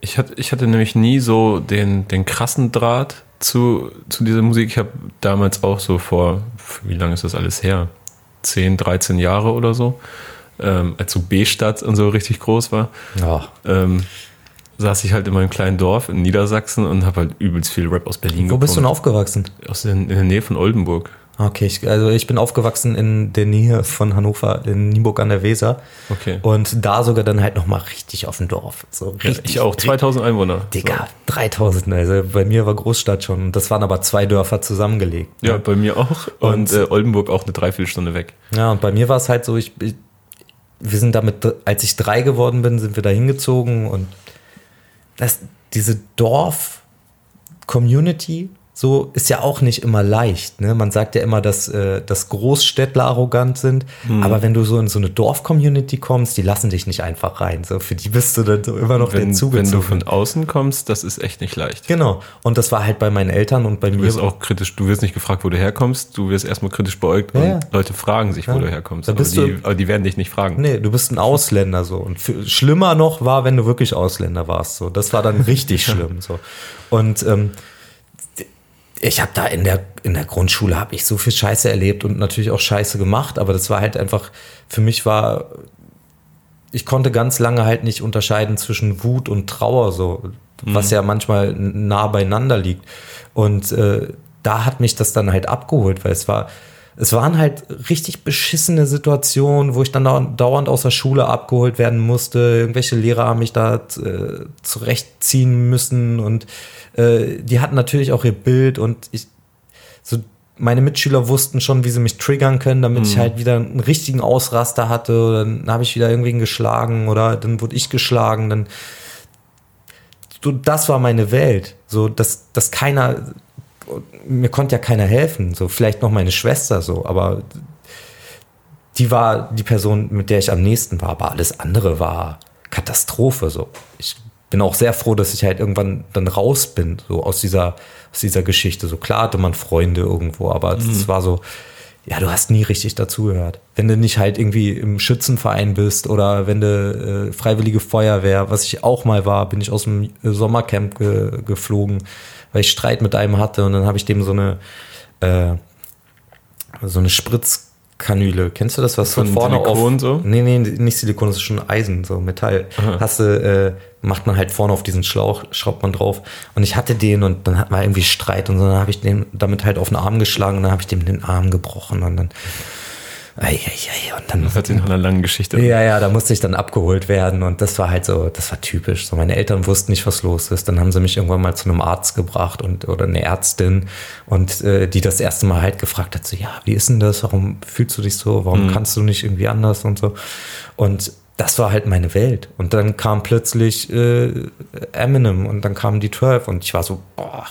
[SPEAKER 1] Ich hatte, ich hatte nämlich nie so den, den krassen Draht zu, zu dieser Musik. Ich habe damals auch so vor, wie lange ist das alles her? 10, 13 Jahre oder so, ähm, als so B-Stadt und so richtig groß war. Ja. Ähm, saß ich halt in meinem kleinen Dorf in Niedersachsen und habe halt übelst viel Rap aus Berlin
[SPEAKER 2] Wo bist du denn aufgewachsen?
[SPEAKER 1] Aus den, in der Nähe von Oldenburg.
[SPEAKER 2] Okay, ich, also ich bin aufgewachsen in der Nähe von Hannover, in Nienburg an der Weser.
[SPEAKER 1] Okay.
[SPEAKER 2] Und da sogar dann halt nochmal richtig auf dem Dorf. So richtig,
[SPEAKER 1] ich auch, 2000 Einwohner.
[SPEAKER 2] Digga, so. 3000. Also bei mir war Großstadt schon. Das waren aber zwei Dörfer zusammengelegt.
[SPEAKER 1] Ja, ne? bei mir auch. Und, und äh, Oldenburg auch eine Dreiviertelstunde weg.
[SPEAKER 2] Ja, und bei mir war es halt so, ich, ich, wir sind damit, als ich drei geworden bin, sind wir da hingezogen und das, diese Dorf- Community so ist ja auch nicht immer leicht. Ne? Man sagt ja immer, dass, äh, dass Großstädtler arrogant sind, mhm. aber wenn du so in so eine Dorf-Community kommst, die lassen dich nicht einfach rein. So für die bist du dann so immer noch
[SPEAKER 1] wenn,
[SPEAKER 2] der zugezogen.
[SPEAKER 1] Wenn du von außen kommst, das ist echt nicht leicht.
[SPEAKER 2] Genau. Und das war halt bei meinen Eltern und bei
[SPEAKER 1] du
[SPEAKER 2] mir.
[SPEAKER 1] Du wirst auch kritisch, du wirst nicht gefragt, wo du herkommst, du wirst erstmal kritisch beäugt ja, und Leute fragen sich, wo ja. du herkommst. Aber die, aber, die, werden dich nicht fragen.
[SPEAKER 2] Nee, du bist ein Ausländer so. Und für, schlimmer noch war, wenn du wirklich Ausländer warst. So. Das war dann richtig schlimm. So. Und ähm, ich habe da in der, in der Grundschule habe ich so viel Scheiße erlebt und natürlich auch Scheiße gemacht, aber das war halt einfach, für mich war, ich konnte ganz lange halt nicht unterscheiden zwischen Wut und Trauer, so, mhm. was ja manchmal nah beieinander liegt. Und äh, da hat mich das dann halt abgeholt, weil es war, es waren halt richtig beschissene Situationen, wo ich dann dauernd aus der Schule abgeholt werden musste. Irgendwelche Lehrer haben mich da äh, zurechtziehen müssen und äh, die hatten natürlich auch ihr Bild und ich, so meine Mitschüler wussten schon, wie sie mich triggern können, damit mhm. ich halt wieder einen richtigen Ausraster hatte. Oder dann habe ich wieder irgendwen geschlagen oder dann wurde ich geschlagen. Dann so, das war meine Welt. So, dass, dass keiner, mir konnte ja keiner helfen. So, vielleicht noch meine Schwester so, aber die war die Person, mit der ich am nächsten war. Aber alles andere war Katastrophe. So, ich bin auch sehr froh, dass ich halt irgendwann dann raus bin, so aus dieser, aus dieser Geschichte. So klar hatte man Freunde irgendwo, aber es mhm. war so, ja, du hast nie richtig dazugehört. Wenn du nicht halt irgendwie im Schützenverein bist oder wenn du äh, freiwillige Feuerwehr, was ich auch mal war, bin ich aus dem Sommercamp ge geflogen, weil ich Streit mit einem hatte und dann habe ich dem so eine äh, so eine Spritz Kanüle. Kennst du das, was von vorne Silikon auf, so? Nee, nee, nicht Silikon, das ist schon Eisen, so Metall. Aha. Hast du, äh, macht man halt vorne auf diesen Schlauch, schraubt man drauf. Und ich hatte den und dann man irgendwie Streit und so, dann habe ich den damit halt auf den Arm geschlagen und dann habe ich dem den Arm gebrochen und dann Ei, ei, ei. Und dann,
[SPEAKER 1] das hat sich nach einer langen Geschichte.
[SPEAKER 2] Ja, ja, da musste ich dann abgeholt werden und das war halt so, das war typisch. So, meine Eltern wussten nicht, was los ist. Dann haben sie mich irgendwann mal zu einem Arzt gebracht und oder eine Ärztin und äh, die das erste Mal halt gefragt hat, so, ja, wie ist denn das? Warum fühlst du dich so? Warum mhm. kannst du nicht irgendwie anders und so? Und das war halt meine Welt. Und dann kam plötzlich äh, Eminem und dann kamen die 12 und ich war so, boah,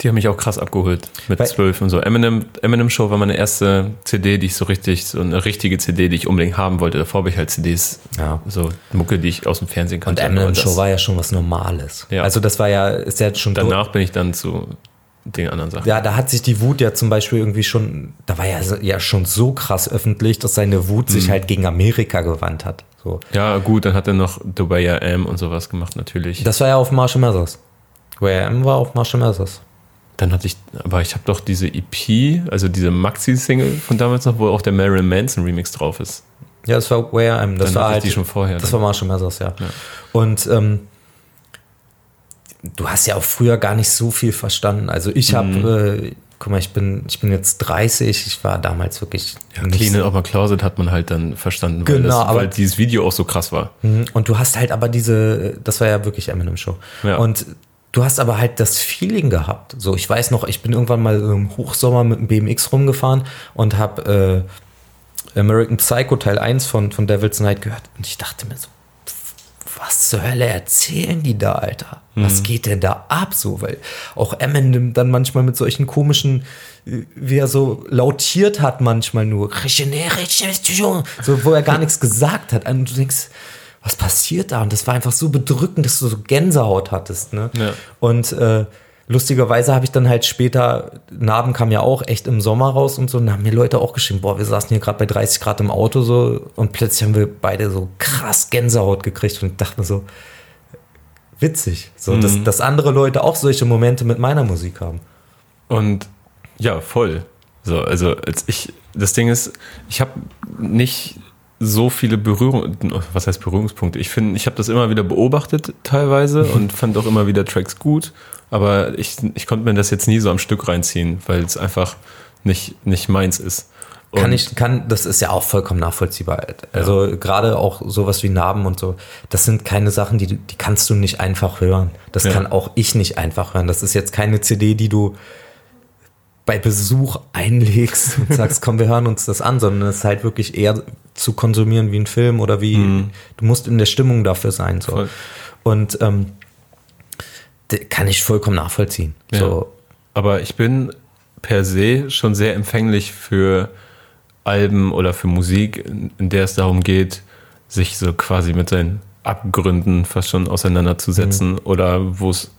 [SPEAKER 1] die haben mich auch krass abgeholt mit zwölf und so. Eminem, Eminem Show war meine erste CD, die ich so richtig, so eine richtige CD, die ich unbedingt haben wollte. Davor habe ich halt CDs, ja. so Mucke, die ich aus dem Fernsehen kannte.
[SPEAKER 2] Und Eminem Show war ja schon was Normales. Ja. Also das war ja, ist ja schon.
[SPEAKER 1] Danach bin ich dann zu den anderen Sachen.
[SPEAKER 2] Ja, da hat sich die Wut ja zum Beispiel irgendwie schon, da war ja, ja schon so krass öffentlich, dass seine Wut mhm. sich halt gegen Amerika gewandt hat. So.
[SPEAKER 1] Ja, gut, dann hat er noch Dubai AM und sowas gemacht, natürlich.
[SPEAKER 2] Das war ja auf Marshall Mathers. Where AM war auf Marshall Mathers.
[SPEAKER 1] Dann hatte ich, aber ich habe doch diese EP, also diese Maxi-Single von damals noch, wo auch der Marilyn Manson Remix drauf ist.
[SPEAKER 2] Ja, das war Where I Am. Das
[SPEAKER 1] dann
[SPEAKER 2] war halt,
[SPEAKER 1] die schon vorher.
[SPEAKER 2] Das dann. war Marshall Mathers, ja. ja. Und ähm, du hast ja auch früher gar nicht so viel verstanden. Also ich habe, mhm. äh, guck mal, ich bin, ich bin jetzt 30, ich war damals wirklich.
[SPEAKER 1] Ja, Clean so. Over Closet hat man halt dann verstanden, weil, genau, das, aber, weil dieses Video auch so krass war.
[SPEAKER 2] Mhm. Und du hast halt aber diese, das war ja wirklich Eminem Show. Ja. Und Du hast aber halt das Feeling gehabt. So, ich weiß noch, ich bin irgendwann mal im Hochsommer mit dem BMX rumgefahren und habe äh, American Psycho Teil 1 von, von Devil's Night gehört. Und ich dachte mir so, was zur Hölle erzählen die da, Alter? Was mhm. geht denn da ab? So, weil auch Eminem dann manchmal mit solchen komischen, wie er so lautiert hat, manchmal nur, so, wo er gar nichts gesagt hat. Und du denkst, was passiert da? Und das war einfach so bedrückend, dass du so Gänsehaut hattest. Ne? Ja. Und äh, lustigerweise habe ich dann halt später, Narben kam ja auch echt im Sommer raus und so, und haben mir Leute auch geschrieben, boah, wir saßen hier gerade bei 30 Grad im Auto so und plötzlich haben wir beide so krass Gänsehaut gekriegt und ich dachte mir so, witzig, so, mhm. dass, dass andere Leute auch solche Momente mit meiner Musik haben.
[SPEAKER 1] Und ja, voll. So, also als ich, das Ding ist, ich habe nicht so viele Berührung, was heißt Berührungspunkte? Ich finde, ich habe das immer wieder beobachtet teilweise und fand auch immer wieder Tracks gut, aber ich, ich konnte mir das jetzt nie so am Stück reinziehen, weil es einfach nicht, nicht meins ist.
[SPEAKER 2] Und kann ich, kann, das ist ja auch vollkommen nachvollziehbar. Also ja. gerade auch sowas wie Narben und so, das sind keine Sachen, die, die kannst du nicht einfach hören. Das ja. kann auch ich nicht einfach hören. Das ist jetzt keine CD, die du bei Besuch einlegst und sagst, komm, wir hören uns das an, sondern es ist halt wirklich eher zu konsumieren wie ein Film oder wie, mhm. du musst in der Stimmung dafür sein. So. Voll. Und ähm, kann ich vollkommen nachvollziehen.
[SPEAKER 1] Ja.
[SPEAKER 2] So,
[SPEAKER 1] Aber ich bin per se schon sehr empfänglich für Alben oder für Musik, in in der es darum geht, sich so quasi mit seinen Abgründen fast schon auseinanderzusetzen oder wo es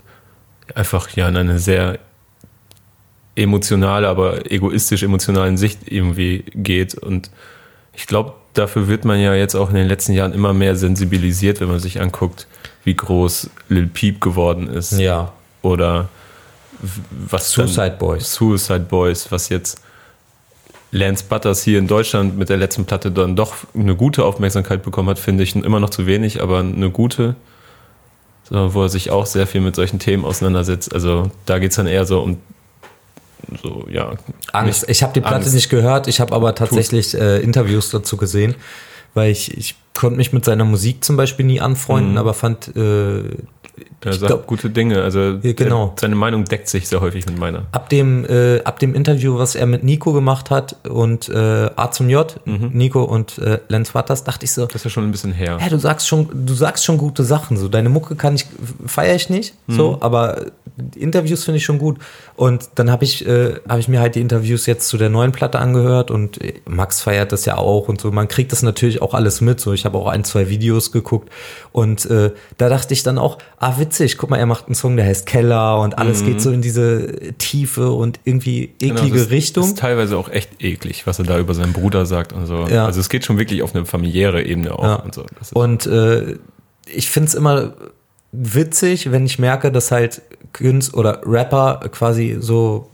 [SPEAKER 1] einfach ja in eine sehr emotionale, aber egoistisch emotionalen Sicht irgendwie geht. Und ich glaube, dafür wird man ja jetzt auch in den letzten Jahren immer mehr sensibilisiert, wenn man sich anguckt, wie groß Lil Peep geworden ist
[SPEAKER 2] ja.
[SPEAKER 1] oder was
[SPEAKER 2] Suicide Boys.
[SPEAKER 1] Suicide Boys, was jetzt Lance Butters hier in Deutschland mit der letzten Platte dann doch eine gute Aufmerksamkeit bekommen hat, finde ich immer noch zu wenig, aber eine gute, wo er sich auch sehr viel mit solchen Themen auseinandersetzt. Also da geht es dann eher so um so, ja.
[SPEAKER 2] Angst.
[SPEAKER 1] nicht
[SPEAKER 2] Ich habe die Platte
[SPEAKER 1] Angst.
[SPEAKER 2] nicht gehört, ich habe aber tatsächlich äh, Interviews dazu gesehen, weil ich, ich konnte mich mit seiner Musik zum Beispiel nie anfreunden, aber fand, äh,
[SPEAKER 1] Er sagt
[SPEAKER 2] glaub-
[SPEAKER 1] gute Dinge. Also
[SPEAKER 2] Ja, genau.
[SPEAKER 1] seine Meinung deckt sich sehr häufig mit meiner.
[SPEAKER 2] ab dem, äh, ab dem Interview, was er mit Nico gemacht hat und äh, A zum J, Nico und äh, Lance Waters, dachte ich so,
[SPEAKER 1] Das ist ja schon ein bisschen her.
[SPEAKER 2] ja, du sagst schon, du sagst schon gute Sachen. So, deine Mucke kann ich, feiere ich nicht, so, aber Interviews finde ich schon gut. Und dann habe ich, äh, habe ich mir halt die Interviews jetzt zu der neuen Platte angehört und äh, Max feiert das ja auch und so. Man kriegt das natürlich auch alles mit. So, ich habe auch ein, zwei Videos geguckt und äh, da dachte ich dann auch, ah, witzig, guck mal, er macht einen Song, der heißt Keller und alles geht so in diese Tiefe und irgendwie eklige
[SPEAKER 1] Genau, das
[SPEAKER 2] Richtung.
[SPEAKER 1] ist teilweise auch echt eklig, was er da über seinen Bruder sagt und so.
[SPEAKER 2] Ja.
[SPEAKER 1] Also es geht schon wirklich auf eine familiäre Ebene auch
[SPEAKER 2] Ja.
[SPEAKER 1] und so.
[SPEAKER 2] Und äh, ich finde es immer witzig, wenn ich merke, dass halt Künstler oder Rapper quasi so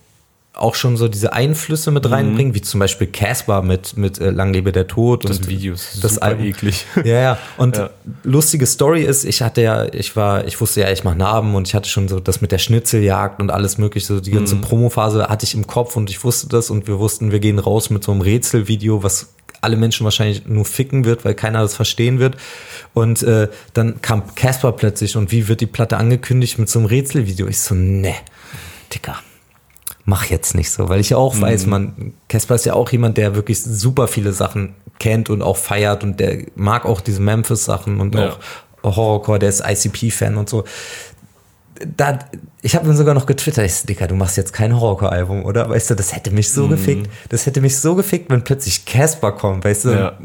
[SPEAKER 2] auch schon so diese Einflüsse mit reinbringen, wie zum Beispiel Casper mit, mit äh, Lang lebe der Tod.
[SPEAKER 1] das
[SPEAKER 2] und
[SPEAKER 1] Video ist
[SPEAKER 2] das
[SPEAKER 1] super
[SPEAKER 2] Album.
[SPEAKER 1] eklig.
[SPEAKER 2] Ja, ja. Und
[SPEAKER 1] Ja.
[SPEAKER 2] lustige Story ist, ich hatte ja, ich war, ich wusste ja, ich mache Narben und ich hatte schon so das mit der Schnitzeljagd und alles mögliche, so die
[SPEAKER 1] Mhm.
[SPEAKER 2] ganze Promophase hatte ich im Kopf und ich wusste das und wir wussten, wir gehen raus mit so einem Rätselvideo, was alle Menschen wahrscheinlich nur ficken wird, weil keiner das verstehen wird. Und äh, dann kam Casper plötzlich und wie wird die Platte angekündigt mit so einem Rätselvideo? Ich so, ne, Dicker, mach jetzt nicht so, weil ich ja
[SPEAKER 1] Mhm.
[SPEAKER 2] auch weiß, man, Casper ist ja auch jemand, der wirklich super viele Sachen kennt und auch feiert und der mag auch diese Memphis-Sachen und
[SPEAKER 1] Ja.
[SPEAKER 2] auch Horrorcore, der ist ICP-Fan und so. Da, ich habe ihm sogar noch getwittert, ich so, Dicker, du machst jetzt kein Horrorcore-Album, oder? Weißt du, das hätte mich
[SPEAKER 1] Mhm.
[SPEAKER 2] so gefickt. Das hätte mich so gefickt, wenn plötzlich Casper kommt, weißt du?
[SPEAKER 1] Ja.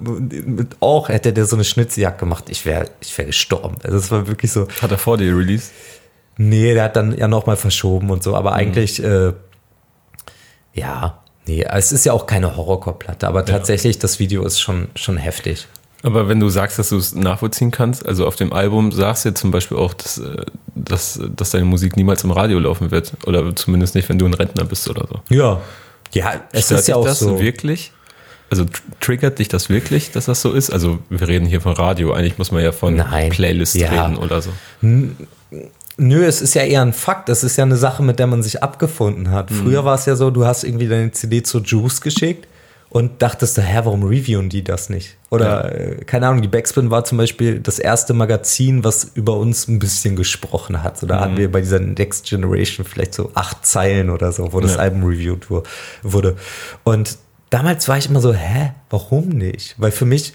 [SPEAKER 2] Auch hätte der so eine Schnitzeljagd gemacht. Ich wäre ich wär gestorben. Also das war wirklich so.
[SPEAKER 1] Hat er vor dir released?
[SPEAKER 2] Nee, der hat dann ja nochmal verschoben und so,
[SPEAKER 1] Mhm.
[SPEAKER 2] aber eigentlich, äh, ja, nee, es ist ja auch keine Horrorcore-Platte, aber tatsächlich, das Video ist schon, schon heftig.
[SPEAKER 1] Aber wenn du sagst, dass du es nachvollziehen kannst, also auf dem Album sagst du ja zum Beispiel auch, dass, äh, dass, dass deine Musik niemals im Radio laufen wird. Oder zumindest nicht, wenn du ein Rentner bist oder so.
[SPEAKER 2] Ja. Ja, es
[SPEAKER 1] Stört
[SPEAKER 2] ist ja auch
[SPEAKER 1] das
[SPEAKER 2] so.
[SPEAKER 1] wirklich? Also tr- triggert dich das wirklich, dass das so ist? Also wir reden hier von Radio, eigentlich muss man ja von
[SPEAKER 2] Nein.
[SPEAKER 1] Playlist
[SPEAKER 2] Ja.
[SPEAKER 1] reden oder so.
[SPEAKER 2] Nö, es ist ja eher ein Fakt. Das ist ja eine Sache, mit der man sich abgefunden
[SPEAKER 1] Mhm.
[SPEAKER 2] hat. Früher war es ja so, du hast irgendwie deine CD zu Juice geschickt und dachtest du, hä, warum reviewen die das nicht? Oder, äh, keine Ahnung, die Backspin war zum Beispiel das erste Magazin, was über uns ein bisschen gesprochen hat. So, da
[SPEAKER 1] Mhm.
[SPEAKER 2] hatten wir bei dieser Next Generation vielleicht so acht Zeilen oder so, wo das
[SPEAKER 1] Ja.
[SPEAKER 2] Album reviewed wu- wurde. Und damals war ich immer so, hä, warum nicht? Weil für mich,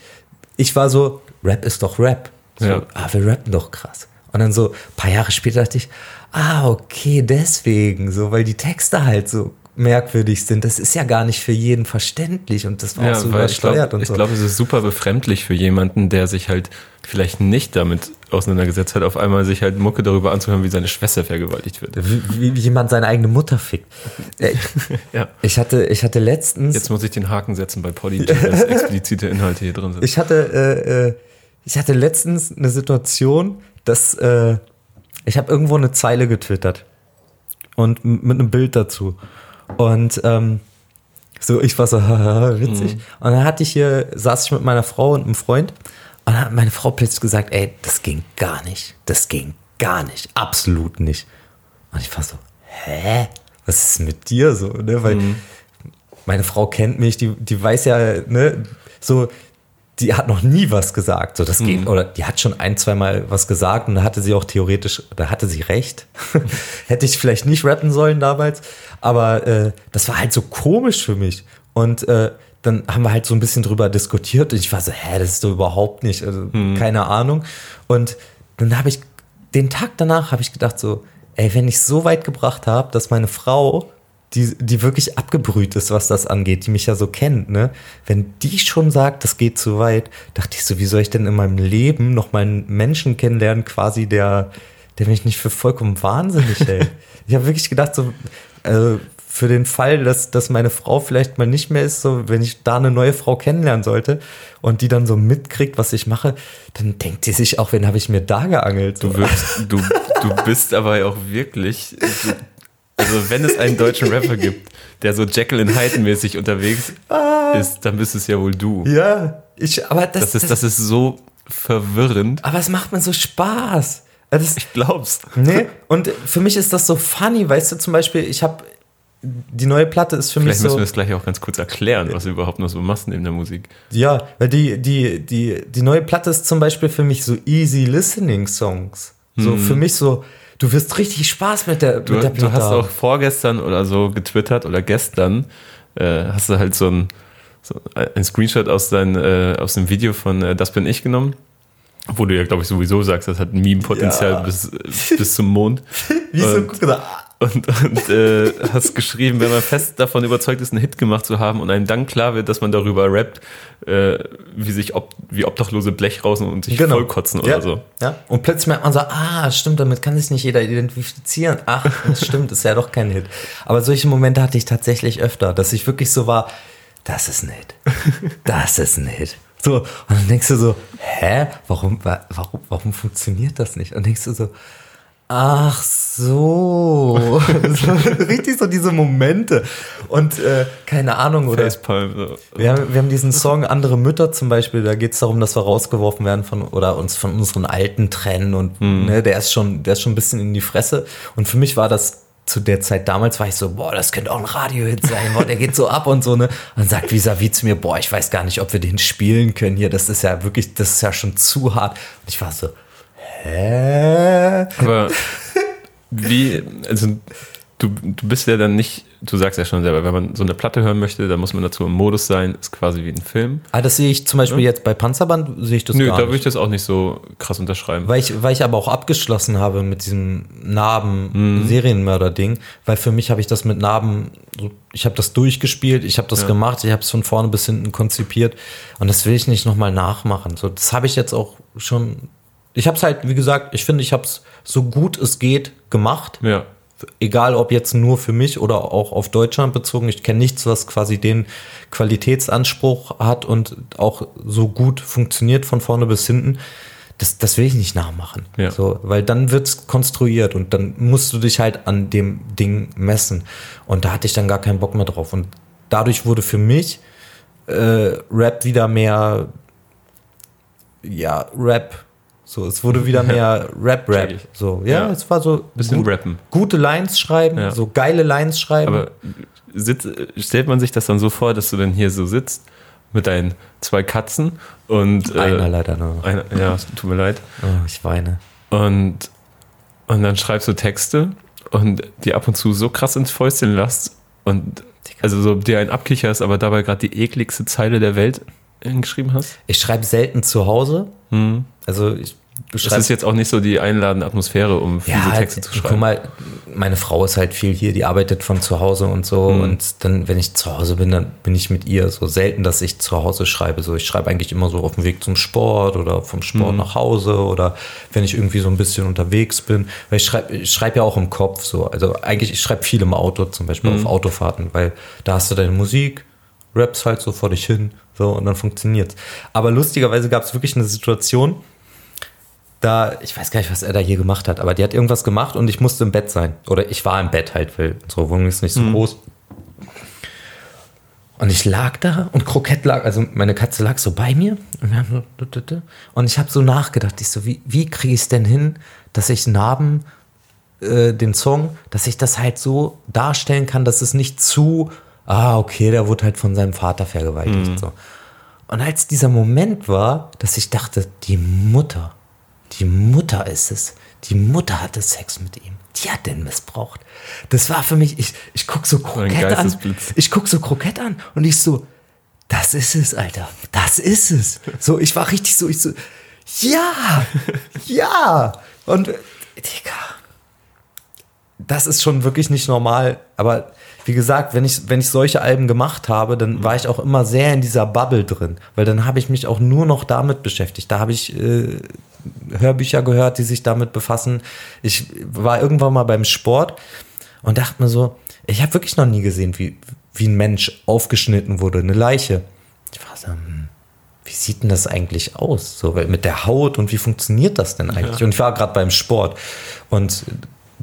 [SPEAKER 2] ich war so, Rap ist doch Rap. So,
[SPEAKER 1] Ja.
[SPEAKER 2] ah, wir rappen doch krass. Und dann so ein paar Jahre später dachte ich, ah, okay, deswegen, so, weil die Texte halt so merkwürdig sind. Das ist ja gar nicht für jeden verständlich und das war auch so
[SPEAKER 1] ich
[SPEAKER 2] übersteuert
[SPEAKER 1] glaube,
[SPEAKER 2] und
[SPEAKER 1] ich
[SPEAKER 2] so.
[SPEAKER 1] glaube, es ist super befremdlich für jemanden, der sich halt vielleicht nicht damit auseinandergesetzt hat, auf einmal sich halt Mucke darüber anzuhören, wie seine Schwester vergewaltigt wird.
[SPEAKER 2] wie, wie jemand seine eigene Mutter fickt. Äh,
[SPEAKER 1] Ja.
[SPEAKER 2] Ich hatte, ich hatte letztens,
[SPEAKER 1] Jetzt muss ich den Haken setzen bei Podigy, dass explizite Inhalte hier drin sind.
[SPEAKER 2] ich hatte, äh, äh, ich hatte letztens eine Situation, dass äh, ich habe irgendwo eine Zeile getwittert und mit einem Bild dazu. Und ähm, so, ich war so, haha, witzig. Und dann hatte ich hier, saß ich mit meiner Frau und einem Freund und dann hat meine Frau plötzlich gesagt, ey, das ging gar nicht. Das ging gar nicht. Absolut nicht. Und ich war so, hä? Was ist mit dir so? Ne? Weil meine Frau kennt mich, die, die weiß ja, ne, so, die hat noch nie was gesagt. So, das geht, oder die hat schon ein, zwei Mal was gesagt und da hatte sie auch theoretisch, da hatte sie recht. Hätte ich vielleicht nicht rappen sollen damals, aber äh, das war halt so komisch für mich. Und äh, dann haben wir halt so ein bisschen drüber diskutiert und ich war so, hä, das ist doch überhaupt nicht, also keine Ahnung. Und dann habe ich, den Tag danach habe ich gedacht so, ey, wenn ich so weit gebracht habe, dass meine Frau, die, die wirklich abgebrüht ist, was das angeht, die mich ja so kennt, ne, wenn die schon sagt, das geht zu weit, dachte ich so, wie soll ich denn in meinem Leben noch mal einen Menschen kennenlernen, quasi der, der mich nicht für vollkommen wahnsinnig hält. ich habe wirklich gedacht, so, äh, für den Fall, dass, dass meine Frau vielleicht mal nicht mehr ist, so wenn ich da eine neue Frau kennenlernen sollte und die dann so mitkriegt, was ich mache, dann denkt die sich auch, wen habe ich mir da geangelt?
[SPEAKER 1] Du, wirkst, du, du bist aber ja auch wirklich. Also, wenn es einen deutschen Rapper gibt, der so Jekyll and Hyde mäßig unterwegs
[SPEAKER 2] Ah.
[SPEAKER 1] ist, dann bist es ja wohl du.
[SPEAKER 2] Ja, ich, aber das,
[SPEAKER 1] Das ist, das ist so verwirrend.
[SPEAKER 2] aber es macht mir so Spaß. Also Das,
[SPEAKER 1] Ich glaub's.
[SPEAKER 2] nee, und für mich ist das so funny, weißt du, zum Beispiel, ich habe die neue Platte ist für
[SPEAKER 1] Vielleicht
[SPEAKER 2] mich
[SPEAKER 1] müssen
[SPEAKER 2] so.
[SPEAKER 1] wir es gleich auch ganz kurz erklären, was du überhaupt noch so machst neben der Musik.
[SPEAKER 2] Ja, weil die, die, die, die neue Platte ist zum Beispiel für mich so easy listening Songs. So für mich so, du wirst richtig Spaß mit der.
[SPEAKER 1] Du,
[SPEAKER 2] mit der
[SPEAKER 1] du hast auch vorgestern oder so getwittert oder gestern, äh, hast du halt so ein, so ein Screenshot aus, dein, äh, aus dem Video von äh, Das bin ich genommen. Wo du ja, glaube ich, sowieso sagst, das hat Meme-Potenzial
[SPEAKER 2] Ja.
[SPEAKER 1] bis, bis zum Mond.
[SPEAKER 2] Wie so
[SPEAKER 1] und-
[SPEAKER 2] gesagt,
[SPEAKER 1] Und, und äh, hast geschrieben, wenn man fest davon überzeugt ist, einen Hit gemacht zu haben und einem dann klar wird, dass man darüber rappt, äh, wie sich ob, wie obdachlose Blechrausen und sich vollkotzen
[SPEAKER 2] Genau. ja,
[SPEAKER 1] oder so.
[SPEAKER 2] Ja. Und plötzlich merkt man so, ah, stimmt, damit kann sich nicht jeder identifizieren. Ach, das stimmt, ist ja doch kein Hit. Aber solche Momente hatte ich tatsächlich öfter, dass ich wirklich so war, das ist ein Hit. Das ist ein Hit. So, und dann denkst du so, hä, warum, wa- warum, warum funktioniert das nicht? Und denkst du so, ach so. so richtig so diese Momente. Und äh, keine Ahnung, oder?
[SPEAKER 1] Facepalm. So.
[SPEAKER 2] Wir haben, wir haben diesen Song Andere Mütter zum Beispiel, da geht es darum, dass wir rausgeworfen werden von oder uns von unseren Alten trennen und ne, der ist schon, der ist schon ein bisschen in die Fresse. Und für mich war das zu der Zeit damals war ich so, boah, das könnte auch ein Radiohit sein, boah, der geht so ab und so, ne? Und dann sagt Visavi zu mir, boah, ich weiß gar nicht, ob wir den spielen können hier, das ist ja wirklich, das ist ja schon zu hart. Und ich war so, hä?
[SPEAKER 1] Aber wie, also du, du bist ja dann nicht, du sagst ja schon selber, wenn man so eine Platte hören möchte, dann muss man dazu im Modus sein, ist quasi wie ein Film.
[SPEAKER 2] Ah, das sehe ich zum Beispiel jetzt bei Panzerband, sehe ich das
[SPEAKER 1] Nö, da würde ich das auch nicht so krass unterschreiben.
[SPEAKER 2] Weil ich, weil ich aber auch abgeschlossen habe mit diesem
[SPEAKER 1] Mhm.
[SPEAKER 2] Narben-Serienmörder-Ding, weil für mich habe ich das mit Narben, ich habe das durchgespielt, ich habe das
[SPEAKER 1] Ja.
[SPEAKER 2] gemacht, ich habe es von vorne bis hinten konzipiert und das will ich nicht nochmal nachmachen. So, das habe ich jetzt auch schon, ich habe es halt, wie gesagt, ich finde, ich habe es so gut es geht gemacht.
[SPEAKER 1] ja.
[SPEAKER 2] Egal ob jetzt nur für mich oder auch auf Deutschland bezogen. Ich kenne nichts, was quasi den Qualitätsanspruch hat und auch so gut funktioniert von vorne bis hinten. Das, das will ich nicht nachmachen.
[SPEAKER 1] Ja.
[SPEAKER 2] So, weil dann wird's konstruiert und dann musst du dich halt an dem Ding messen. Und da hatte ich dann gar keinen Bock mehr drauf. Und dadurch wurde für mich äh, Rap wieder mehr, ja, Rap. So, es wurde wieder mehr Rap-Rap. So, ja,
[SPEAKER 1] Ja.
[SPEAKER 2] es war so
[SPEAKER 1] Bisschen
[SPEAKER 2] gut,
[SPEAKER 1] rappen.
[SPEAKER 2] gute Lines schreiben,
[SPEAKER 1] Ja.
[SPEAKER 2] so geile Lines schreiben.
[SPEAKER 1] Aber sitz, stellt man sich das dann so vor, dass du dann hier so sitzt mit deinen zwei Katzen und äh,
[SPEAKER 2] Einer leider nur.
[SPEAKER 1] einer, ja, es tut mir leid.
[SPEAKER 2] Oh, ich weine.
[SPEAKER 1] Und, und dann schreibst du Texte und die ab und zu so krass ins Fäustchen lässt und also so dir einen abkicherst, aber dabei gerade die ekligste Zeile der Welt geschrieben hast.
[SPEAKER 2] Ich schreibe selten zu Hause. Also ich
[SPEAKER 1] Das ist jetzt auch nicht so die einladende Atmosphäre, um fiese Texte zu schreiben.
[SPEAKER 2] guck mal, meine Frau ist halt viel hier, die arbeitet von zu Hause und so.
[SPEAKER 1] Mhm.
[SPEAKER 2] Und dann, wenn ich zu Hause bin, dann bin ich mit ihr so selten, dass ich zu Hause schreibe. So, ich schreibe eigentlich immer so auf dem Weg zum Sport oder vom Sport
[SPEAKER 1] Mhm.
[SPEAKER 2] nach Hause oder wenn ich irgendwie so ein bisschen unterwegs bin. Weil ich schreibe ich schreib ja auch im Kopf so. Also eigentlich, ich schreibe viel im Auto, zum Beispiel
[SPEAKER 1] Mhm.
[SPEAKER 2] auf Autofahrten, weil da hast du deine Musik, raps halt so vor dich hin, so und dann funktioniert's. Aber lustigerweise gab es wirklich eine Situation, da, ich weiß gar nicht, was er da hier gemacht hat, aber die hat irgendwas gemacht und ich musste im Bett sein. Oder ich war im Bett halt, weil unsere Wohnung ist nicht so groß. Und ich lag da und Krokett lag, also meine Katze lag so bei mir. Und, ich habe so nachgedacht, ich so, wie, wie kriege ich es denn hin, dass ich Narben, äh, den Song, dass ich das halt so darstellen kann, dass es nicht zu, ah, okay, der wurde halt von seinem Vater vergewaltigt. Und, so. und als dieser Moment war, dass ich dachte, die Mutter, die Mutter ist es. Die Mutter hatte Sex mit ihm. Die hat den missbraucht. Das war für mich, ich, ich guck so Krokett an. Ich guck so Krokett an und ich so, das ist es, Alter. Das ist es. So, ich war richtig so, ich so, ja, ja. Und, Digga, das ist schon wirklich nicht normal. Aber wie gesagt, wenn ich, wenn ich solche Alben gemacht habe, dann war ich auch immer sehr in dieser Bubble drin, weil dann habe ich mich auch nur noch damit beschäftigt. Da habe ich äh, Hörbücher gehört, die sich damit befassen. Ich war irgendwann mal beim Sport und dachte mir so, ich habe wirklich noch nie gesehen, wie, wie ein Mensch aufgeschnitten wurde, eine Leiche. Ich war so, hm, wie sieht denn das eigentlich aus? So mit der Haut und wie funktioniert das denn eigentlich? Ja. Und ich war gerade beim Sport und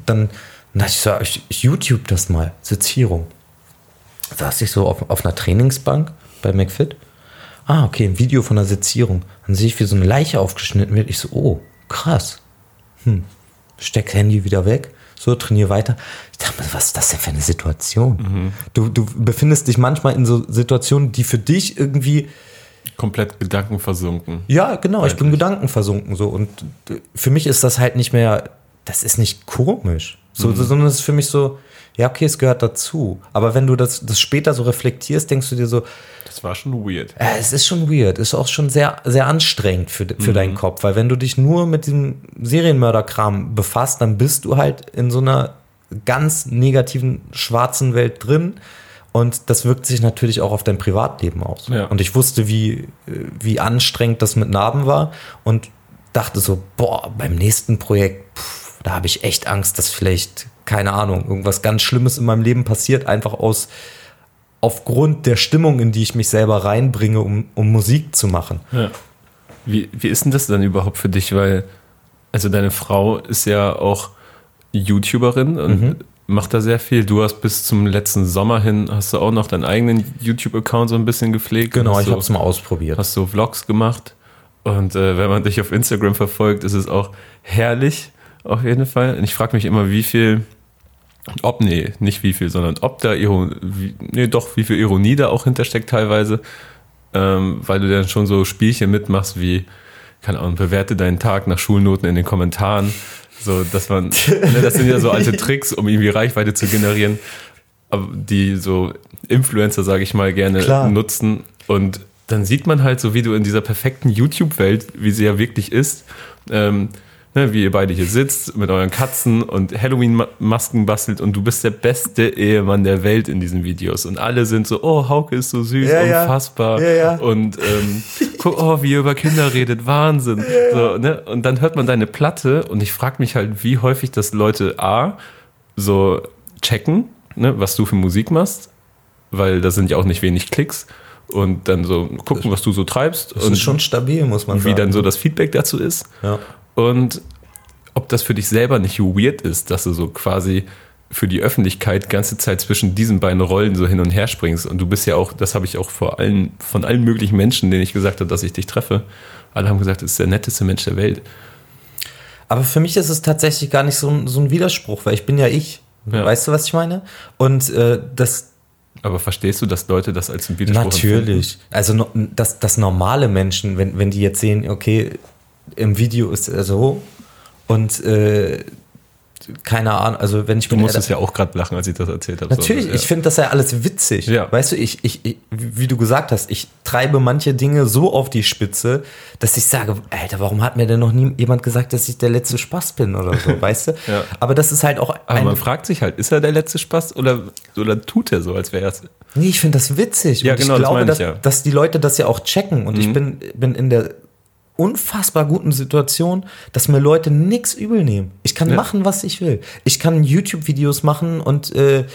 [SPEAKER 2] dann na, ich sag, ich, ich YouTube das mal, Sezierung. Saß ich so auf, auf einer Trainingsbank bei McFit. Ah, okay, ein Video von der Sezierung. Dann sehe ich, wie so eine Leiche aufgeschnitten wird. Ich so, oh, krass. Hm. Steck Handy wieder weg. So, trainiere weiter. Ich dachte mir, was ist das denn für eine Situation? Mhm. Du, du befindest dich manchmal in so Situationen, die für dich irgendwie
[SPEAKER 1] komplett Gedanken versunken.
[SPEAKER 2] Ja, genau, ich bin Gedanken versunken so und für mich ist das halt nicht mehr, das ist nicht komisch. So, mhm. Sondern es ist für mich so, ja, okay, es gehört dazu. Aber wenn du das, das später so reflektierst, denkst du dir so,
[SPEAKER 1] das war schon weird.
[SPEAKER 2] Äh, es ist schon weird. Ist auch schon sehr, sehr anstrengend für, für mhm. deinen Kopf. Weil wenn du dich nur mit diesem Serienmörderkram befasst, dann bist du halt in so einer ganz negativen schwarzen Welt drin. Und das wirkt sich natürlich auch auf dein Privatleben aus. Ja. Und ich wusste, wie, wie anstrengend das mit Narben war und dachte so, boah, beim nächsten Projekt, pff, da habe ich echt Angst, dass vielleicht, keine Ahnung, irgendwas ganz Schlimmes in meinem Leben passiert, einfach aus aufgrund der Stimmung, in die ich mich selber reinbringe, um, um Musik zu machen. Ja.
[SPEAKER 1] Wie, wie ist denn das dann überhaupt für dich? Weil, also deine Frau ist ja auch YouTuberin und mhm. macht da sehr viel. Du hast bis zum letzten Sommer hin, hast du auch noch deinen eigenen YouTube-Account so ein bisschen gepflegt.
[SPEAKER 2] Genau, ich
[SPEAKER 1] habe
[SPEAKER 2] es mal ausprobiert.
[SPEAKER 1] Hast du Vlogs gemacht und äh, wenn man dich auf Instagram verfolgt, ist es auch herrlich, auf jeden Fall. Und ich frage mich immer, wie viel, ob, nee, nicht wie viel, sondern ob da Ironie, nee, doch, wie viel Ironie da auch hintersteckt teilweise, ähm, weil du dann schon so Spielchen mitmachst wie, keine Ahnung, bewerte deinen Tag nach Schulnoten in den Kommentaren. So, dass man, ne, das sind ja so alte Tricks, um irgendwie Reichweite zu generieren, die so Influencer, sage ich mal, gerne Klar. nutzen. Und dann sieht man halt so, wie du in dieser perfekten YouTube-Welt, wie sie ja wirklich ist, ähm, ne, wie ihr beide hier sitzt mit euren Katzen und Halloween-Masken bastelt und du bist der beste Ehemann der Welt in diesen Videos. Und alle sind so, oh, Hauke ist so süß, ja, unfassbar. Ja. Und ähm, guck, oh, wie ihr über Kinder redet, Wahnsinn. So, ne? Und dann hört man deine Platte und ich frage mich halt, wie häufig das Leute A, so checken, ne, was du für Musik machst, weil da sind ja auch nicht wenig Klicks und dann so gucken, was du so treibst.
[SPEAKER 2] Das
[SPEAKER 1] und
[SPEAKER 2] ist schon stabil, muss man
[SPEAKER 1] wie sagen. Wie dann so das Feedback dazu ist. Ja. Und ob das für dich selber nicht weird ist, dass du so quasi für die Öffentlichkeit ganze Zeit zwischen diesen beiden Rollen so hin und her springst. Und du bist ja auch, das habe ich auch vor allen, von allen möglichen Menschen, denen ich gesagt habe, dass ich dich treffe, alle haben gesagt, du bist der netteste Mensch der Welt.
[SPEAKER 2] Aber für mich ist es tatsächlich gar nicht so ein, so ein Widerspruch, weil ich bin ja ich. Ja. Weißt du, was ich meine? Und äh, das.
[SPEAKER 1] Aber verstehst du, dass Leute das als ein Widerspruch
[SPEAKER 2] Natürlich. Empfinden? Also, dass, dass normale Menschen, wenn, wenn die jetzt sehen, okay, im Video ist er so und äh, keine Ahnung, also wenn ich
[SPEAKER 1] Du musstest ja auch gerade lachen, als ich das erzählt habe.
[SPEAKER 2] Natürlich, so, ja. ich finde das ja alles witzig. Ja. Weißt du, ich, ich, ich, wie du gesagt hast, ich treibe manche Dinge so auf die Spitze, dass ich sage, Alter, warum hat mir denn noch nie jemand gesagt, dass ich der letzte Spaß bin oder so, weißt du? ja. Aber das ist halt auch.
[SPEAKER 1] Aber man fragt sich halt, ist er der letzte Spaß oder, oder tut er so, als wäre er es?
[SPEAKER 2] Nee, ich finde das witzig.
[SPEAKER 1] Ja, und genau,
[SPEAKER 2] ich glaube,
[SPEAKER 1] das
[SPEAKER 2] ich, ja. dass, dass die Leute das ja auch checken. Und mhm. ich bin, bin in der unfassbar guten Situation, dass mir Leute nichts übel nehmen. Ich kann ja. machen, was ich will. Ich kann YouTube-Videos machen und äh,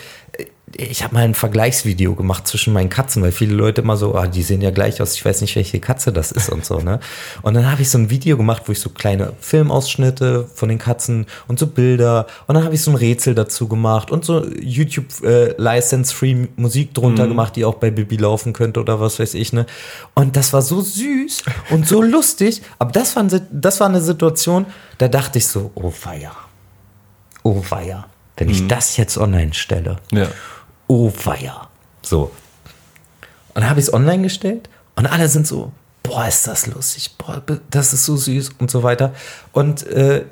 [SPEAKER 2] ich habe mal ein Vergleichsvideo gemacht zwischen meinen Katzen, weil viele Leute immer so, ah, die sehen ja gleich aus, ich weiß nicht, welche Katze das ist und so, ne? Und dann habe ich so ein Video gemacht, wo ich so kleine Filmausschnitte von den Katzen und so Bilder und dann habe ich so ein Rätsel dazu gemacht und so YouTube äh, License-Free Musik drunter mhm. gemacht, die auch bei Bibi laufen könnte oder was weiß ich, ne? Und das war so süß und so lustig, aber das war, das war eine Situation, da dachte ich so, oh weia, oh weia, wenn ich mhm. das jetzt online stelle. Ja oh weia. So. Und dann habe ich es online gestellt und alle sind so, boah, ist das lustig, boah, das ist so süß und so weiter. Und äh,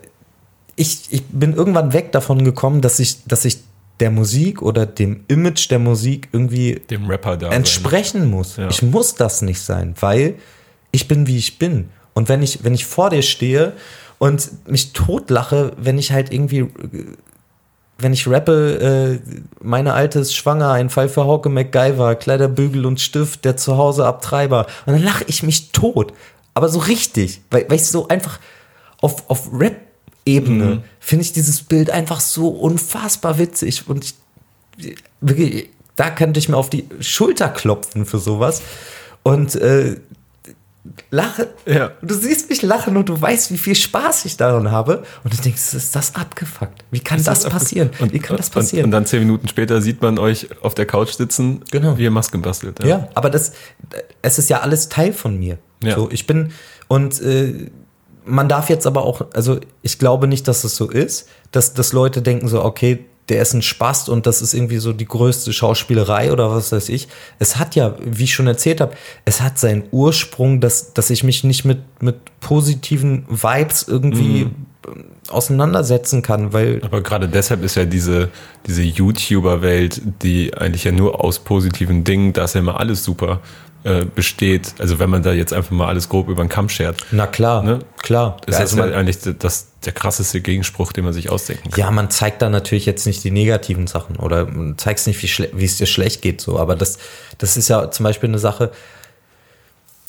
[SPEAKER 2] ich, ich bin irgendwann weg davon gekommen, dass ich, dass ich der Musik oder dem Image der Musik irgendwie
[SPEAKER 1] dem Rapper da
[SPEAKER 2] entsprechen sein. muss. Ja. Ich muss das nicht sein, weil ich bin wie ich bin. Und wenn ich, wenn ich vor dir stehe und mich totlache, wenn ich halt irgendwie wenn ich rappe, äh, meine Alte ist schwanger, ein Fall für Hauke MacGyver, Kleiderbügel und Stift, der zu Hause Abtreiber. Und dann lache ich mich tot. Aber so richtig, weil, weil ich so einfach auf, auf Rap-Ebene mhm. finde ich dieses Bild einfach so unfassbar witzig. Und ich, wirklich, da könnte ich mir auf die Schulter klopfen für sowas. Und äh, lache. Ja. Du siehst mich lachen und du weißt, wie viel Spaß ich daran habe. Und du denkst, ist das abgefuckt? Wie kann das, das passieren?
[SPEAKER 1] Und, wie kann das passieren? Und, und, dann zehn Minuten später sieht man euch auf der Couch sitzen,
[SPEAKER 2] genau.
[SPEAKER 1] wie ihr Masken bastelt.
[SPEAKER 2] Ja. ja, aber das, es ist ja alles Teil von mir. Ja. So, ich bin, und äh, man darf jetzt aber auch, also ich glaube nicht, dass es so ist, dass, dass Leute denken so, okay, der ist ein Spast und das ist irgendwie so die größte Schauspielerei oder was weiß ich. Es hat ja, wie ich schon erzählt habe, es hat seinen Ursprung, dass, dass ich mich nicht mit, mit positiven Vibes irgendwie mhm. auseinandersetzen kann, weil.
[SPEAKER 1] Aber gerade deshalb ist ja diese, diese YouTuber-Welt, die eigentlich ja nur aus positiven Dingen, da ist ja immer alles super. Äh, besteht, also wenn man da jetzt einfach mal alles grob über den Kamm schert.
[SPEAKER 2] Na klar, ne? klar.
[SPEAKER 1] Das also ist halt eigentlich das, der krasseste Gegenspruch, den man sich ausdenken kann.
[SPEAKER 2] Ja, man zeigt da natürlich jetzt nicht die negativen Sachen oder man zeigt nicht, wie, wie es dir schlecht geht, so. Aber das, das ist ja zum Beispiel eine Sache,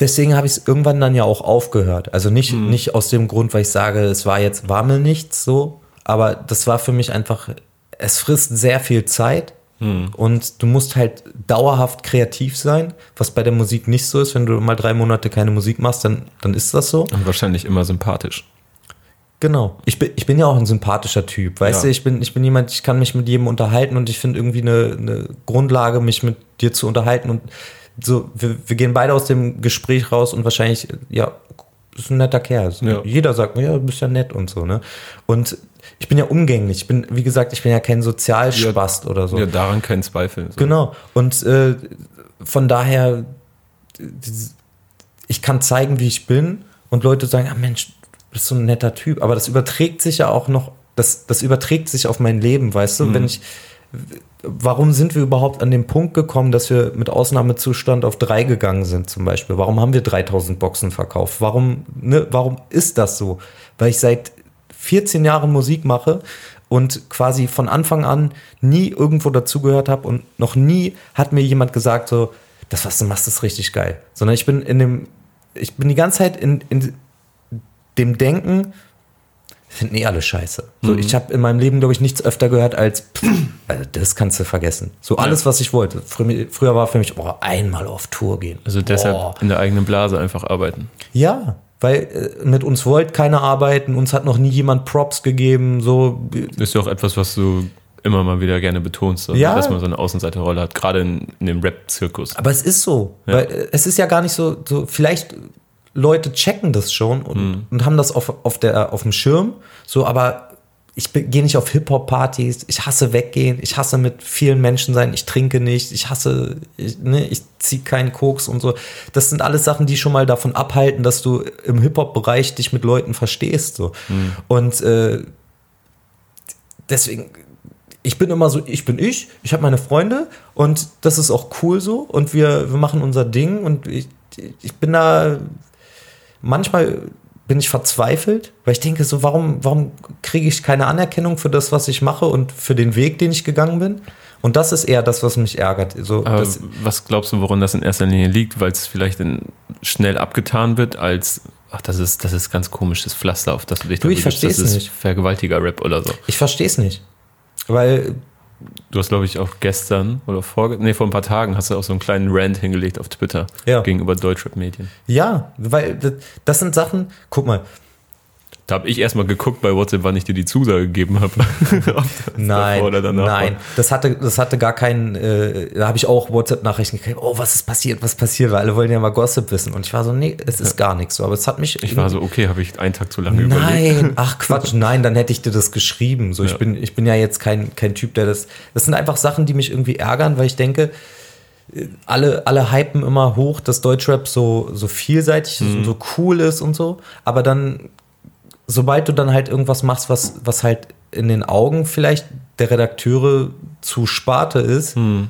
[SPEAKER 2] deswegen habe ich es irgendwann dann ja auch aufgehört. Also nicht, mhm. nicht aus dem Grund, weil ich sage, es war jetzt, war mir nichts so, aber das war für mich einfach, es frisst sehr viel Zeit hm. Und du musst halt dauerhaft kreativ sein, was bei der Musik nicht so ist. Wenn du mal drei Monate keine Musik machst, dann, dann ist das so.
[SPEAKER 1] Und wahrscheinlich immer sympathisch.
[SPEAKER 2] Genau. Ich bin, ich bin ja auch ein sympathischer Typ. Weißt ja. du, ich bin, ich bin jemand, ich kann mich mit jedem unterhalten und ich finde irgendwie eine, eine Grundlage, mich mit dir zu unterhalten. Und so, wir, wir gehen beide aus dem Gespräch raus und wahrscheinlich, ja, ist ein netter Kerl. Ja. Jeder sagt, ja, du bist ja nett und so, ne? Und ich bin ja umgänglich. Ich bin, wie gesagt, ich bin ja kein Sozialspast ja, oder so.
[SPEAKER 1] Ja, daran kein Zweifel.
[SPEAKER 2] So. Genau. Und äh, von daher, ich kann zeigen, wie ich bin und Leute sagen, ah Mensch, du bist so ein netter Typ. Aber das überträgt sich ja auch noch, das, das überträgt sich auf mein Leben, weißt du? Mhm. Wenn ich, warum sind wir überhaupt an den Punkt gekommen, dass wir mit Ausnahmezustand auf drei gegangen sind zum Beispiel? Warum haben wir 3000 Boxen verkauft? Warum, ne, warum ist das so? Weil ich seit 14 Jahre Musik mache und quasi von Anfang an nie irgendwo dazugehört habe und noch nie hat mir jemand gesagt, so, das, was du machst, ist richtig geil. Sondern ich bin in dem, ich bin die ganze Zeit in, in dem Denken, finden eh alle scheiße. So, mhm. ich habe in meinem Leben, glaube ich, nichts öfter gehört als, pff, also das kannst du vergessen. So alles, ja. was ich wollte. Früher, früher, war für mich, boah, einmal auf Tour gehen.
[SPEAKER 1] Also deshalb boah. in der eigenen Blase einfach arbeiten.
[SPEAKER 2] Ja, weil äh, mit uns wollte keiner arbeiten, uns hat noch nie jemand Props gegeben. So.
[SPEAKER 1] ist ja auch etwas, was du immer mal wieder gerne betonst, also, ja. dass man so eine Außenseiterrolle hat, gerade in, in dem Rap-Zirkus.
[SPEAKER 2] Aber es ist so, ja. weil äh, es ist ja gar nicht so, so vielleicht Leute checken das schon und, mhm. und haben das auf, auf, der, auf dem Schirm, so, aber ich gehe nicht auf Hip-Hop-Partys, ich hasse weggehen, ich hasse mit vielen Menschen sein, ich trinke nicht, ich hasse, ich, ne, ich ziehe keinen Koks und so. Das sind alles Sachen, die schon mal davon abhalten, dass du im Hip-Hop-Bereich dich mit Leuten verstehst. So. Mhm. Und äh, deswegen, ich bin immer so, ich bin ich, ich habe meine Freunde und das ist auch cool so und wir, wir machen unser Ding und ich, ich bin da manchmal bin ich verzweifelt, weil ich denke so, warum, warum kriege ich keine Anerkennung für das, was ich mache und für den Weg, den ich gegangen bin? Und das ist eher das, was mich ärgert. So,
[SPEAKER 1] was glaubst du, woran das in erster Linie liegt? Weil es vielleicht schnell abgetan wird als, ach, das ist, das ist ganz komisch, das Pflaster, auf das du dich
[SPEAKER 2] du, ich verstehe es nicht.
[SPEAKER 1] Vergewaltiger-Rap oder so.
[SPEAKER 2] Ich verstehe es nicht. Weil
[SPEAKER 1] Du hast, glaube ich, auch gestern oder vor, nee, vor ein paar Tagen hast du auch so einen kleinen Rant hingelegt auf Twitter ja. gegenüber Deutschrap-Medien.
[SPEAKER 2] Ja, weil das sind Sachen, guck mal,
[SPEAKER 1] da habe ich erstmal geguckt bei WhatsApp, wann ich dir die Zusage gegeben habe.
[SPEAKER 2] nein, nein, das hatte, das hatte gar keinen, äh, da habe ich auch WhatsApp-Nachrichten gekriegt, oh, was ist passiert, was passiert, weil alle wollen ja mal Gossip wissen. Und ich war so, nee, es ist ja. gar nichts so, aber es hat mich...
[SPEAKER 1] Ich war so, okay, habe ich einen Tag zu lange
[SPEAKER 2] nein, überlegt. Nein, ach Quatsch, nein, dann hätte ich dir das geschrieben. So, ja. ich, bin, ich bin ja jetzt kein, kein Typ, der das... Das sind einfach Sachen, die mich irgendwie ärgern, weil ich denke, alle, alle hypen immer hoch, dass Deutschrap so, so vielseitig ist mhm. und so cool ist und so. Aber dann sobald du dann halt irgendwas machst, was, was halt in den Augen vielleicht der Redakteure zu Sparte ist, hm.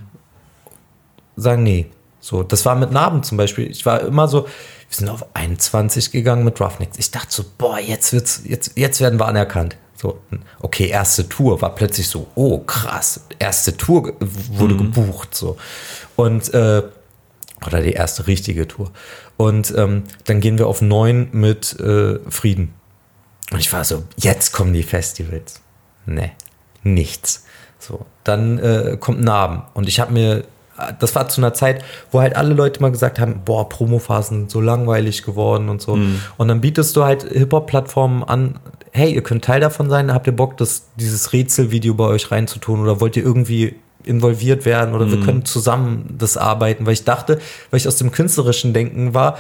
[SPEAKER 2] sagen, nee. So, das war mit Narben zum Beispiel. Ich war immer so, wir sind auf 21 gegangen mit Roughnecks. Ich dachte so, boah, jetzt wird's, jetzt, jetzt werden wir anerkannt. So, okay, erste Tour war plötzlich so, oh krass, erste Tour wurde mhm. gebucht, so. Und, äh, oder die erste richtige Tour. Und ähm, dann gehen wir auf neun mit äh, Frieden. Und ich war so, jetzt kommen die Festivals. Nee, nichts. So, dann äh, kommt Narben. Und ich habe mir, das war zu einer Zeit, wo halt alle Leute mal gesagt haben, boah, Promophasen sind so langweilig geworden und so. Mhm. Und dann bietest du halt Hip-Hop-Plattformen an, hey, ihr könnt Teil davon sein, habt ihr Bock, das, dieses Rätselvideo bei euch reinzutun oder wollt ihr irgendwie involviert werden oder mhm. wir können zusammen das arbeiten, weil ich dachte, weil ich aus dem künstlerischen Denken war,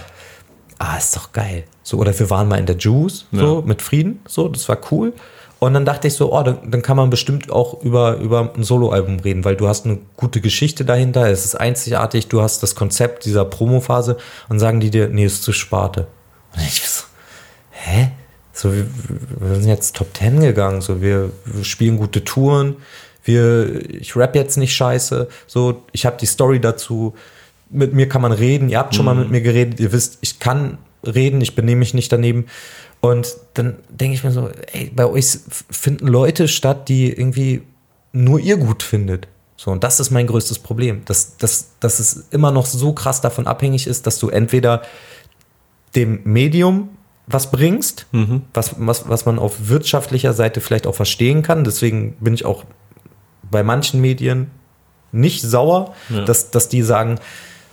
[SPEAKER 2] ah, ist doch geil. So, oder wir waren mal in der Juice, so, ja. mit Frieden, so, das war cool. Und dann dachte ich so, oh, dann, dann kann man bestimmt auch über, über ein Soloalbum reden, weil du hast eine gute Geschichte dahinter, es ist einzigartig, du hast das Konzept dieser Promophase und sagen die dir, nee, ist zu Sparte. Und ich so, hä? So, wir, wir sind jetzt Top Ten gegangen, so, wir, wir spielen gute Touren, wir, ich rap jetzt nicht scheiße, so, ich habe die Story dazu, mit mir kann man reden, ihr habt schon mhm. mal mit mir geredet, ihr wisst, ich kann reden, ich benehme mich nicht daneben. Und dann denke ich mir so, ey, bei euch finden Leute statt, die irgendwie nur ihr gut findet. So, und das ist mein größtes Problem, dass, dass, dass es immer noch so krass davon abhängig ist, dass du entweder dem Medium was bringst, mhm. was, was, was man auf wirtschaftlicher Seite vielleicht auch verstehen kann. Deswegen bin ich auch bei manchen Medien nicht sauer, ja. dass, dass die sagen,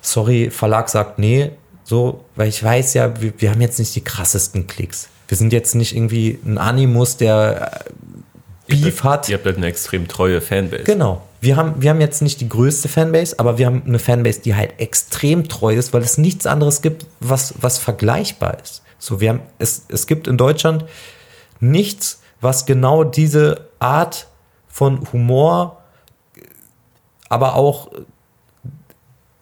[SPEAKER 2] sorry, Verlag sagt, nee, so, weil ich weiß ja, wir, wir haben jetzt nicht die krassesten Klicks. Wir sind jetzt nicht irgendwie ein Animus, der
[SPEAKER 1] äh, Beef hat. Ihr habt halt eine extrem treue Fanbase.
[SPEAKER 2] Genau. Wir haben, wir haben jetzt nicht die größte Fanbase, aber wir haben eine Fanbase, die halt extrem treu ist, weil es nichts anderes gibt, was, was vergleichbar ist. So, wir haben, es, es gibt in Deutschland nichts, was genau diese Art von Humor, aber auch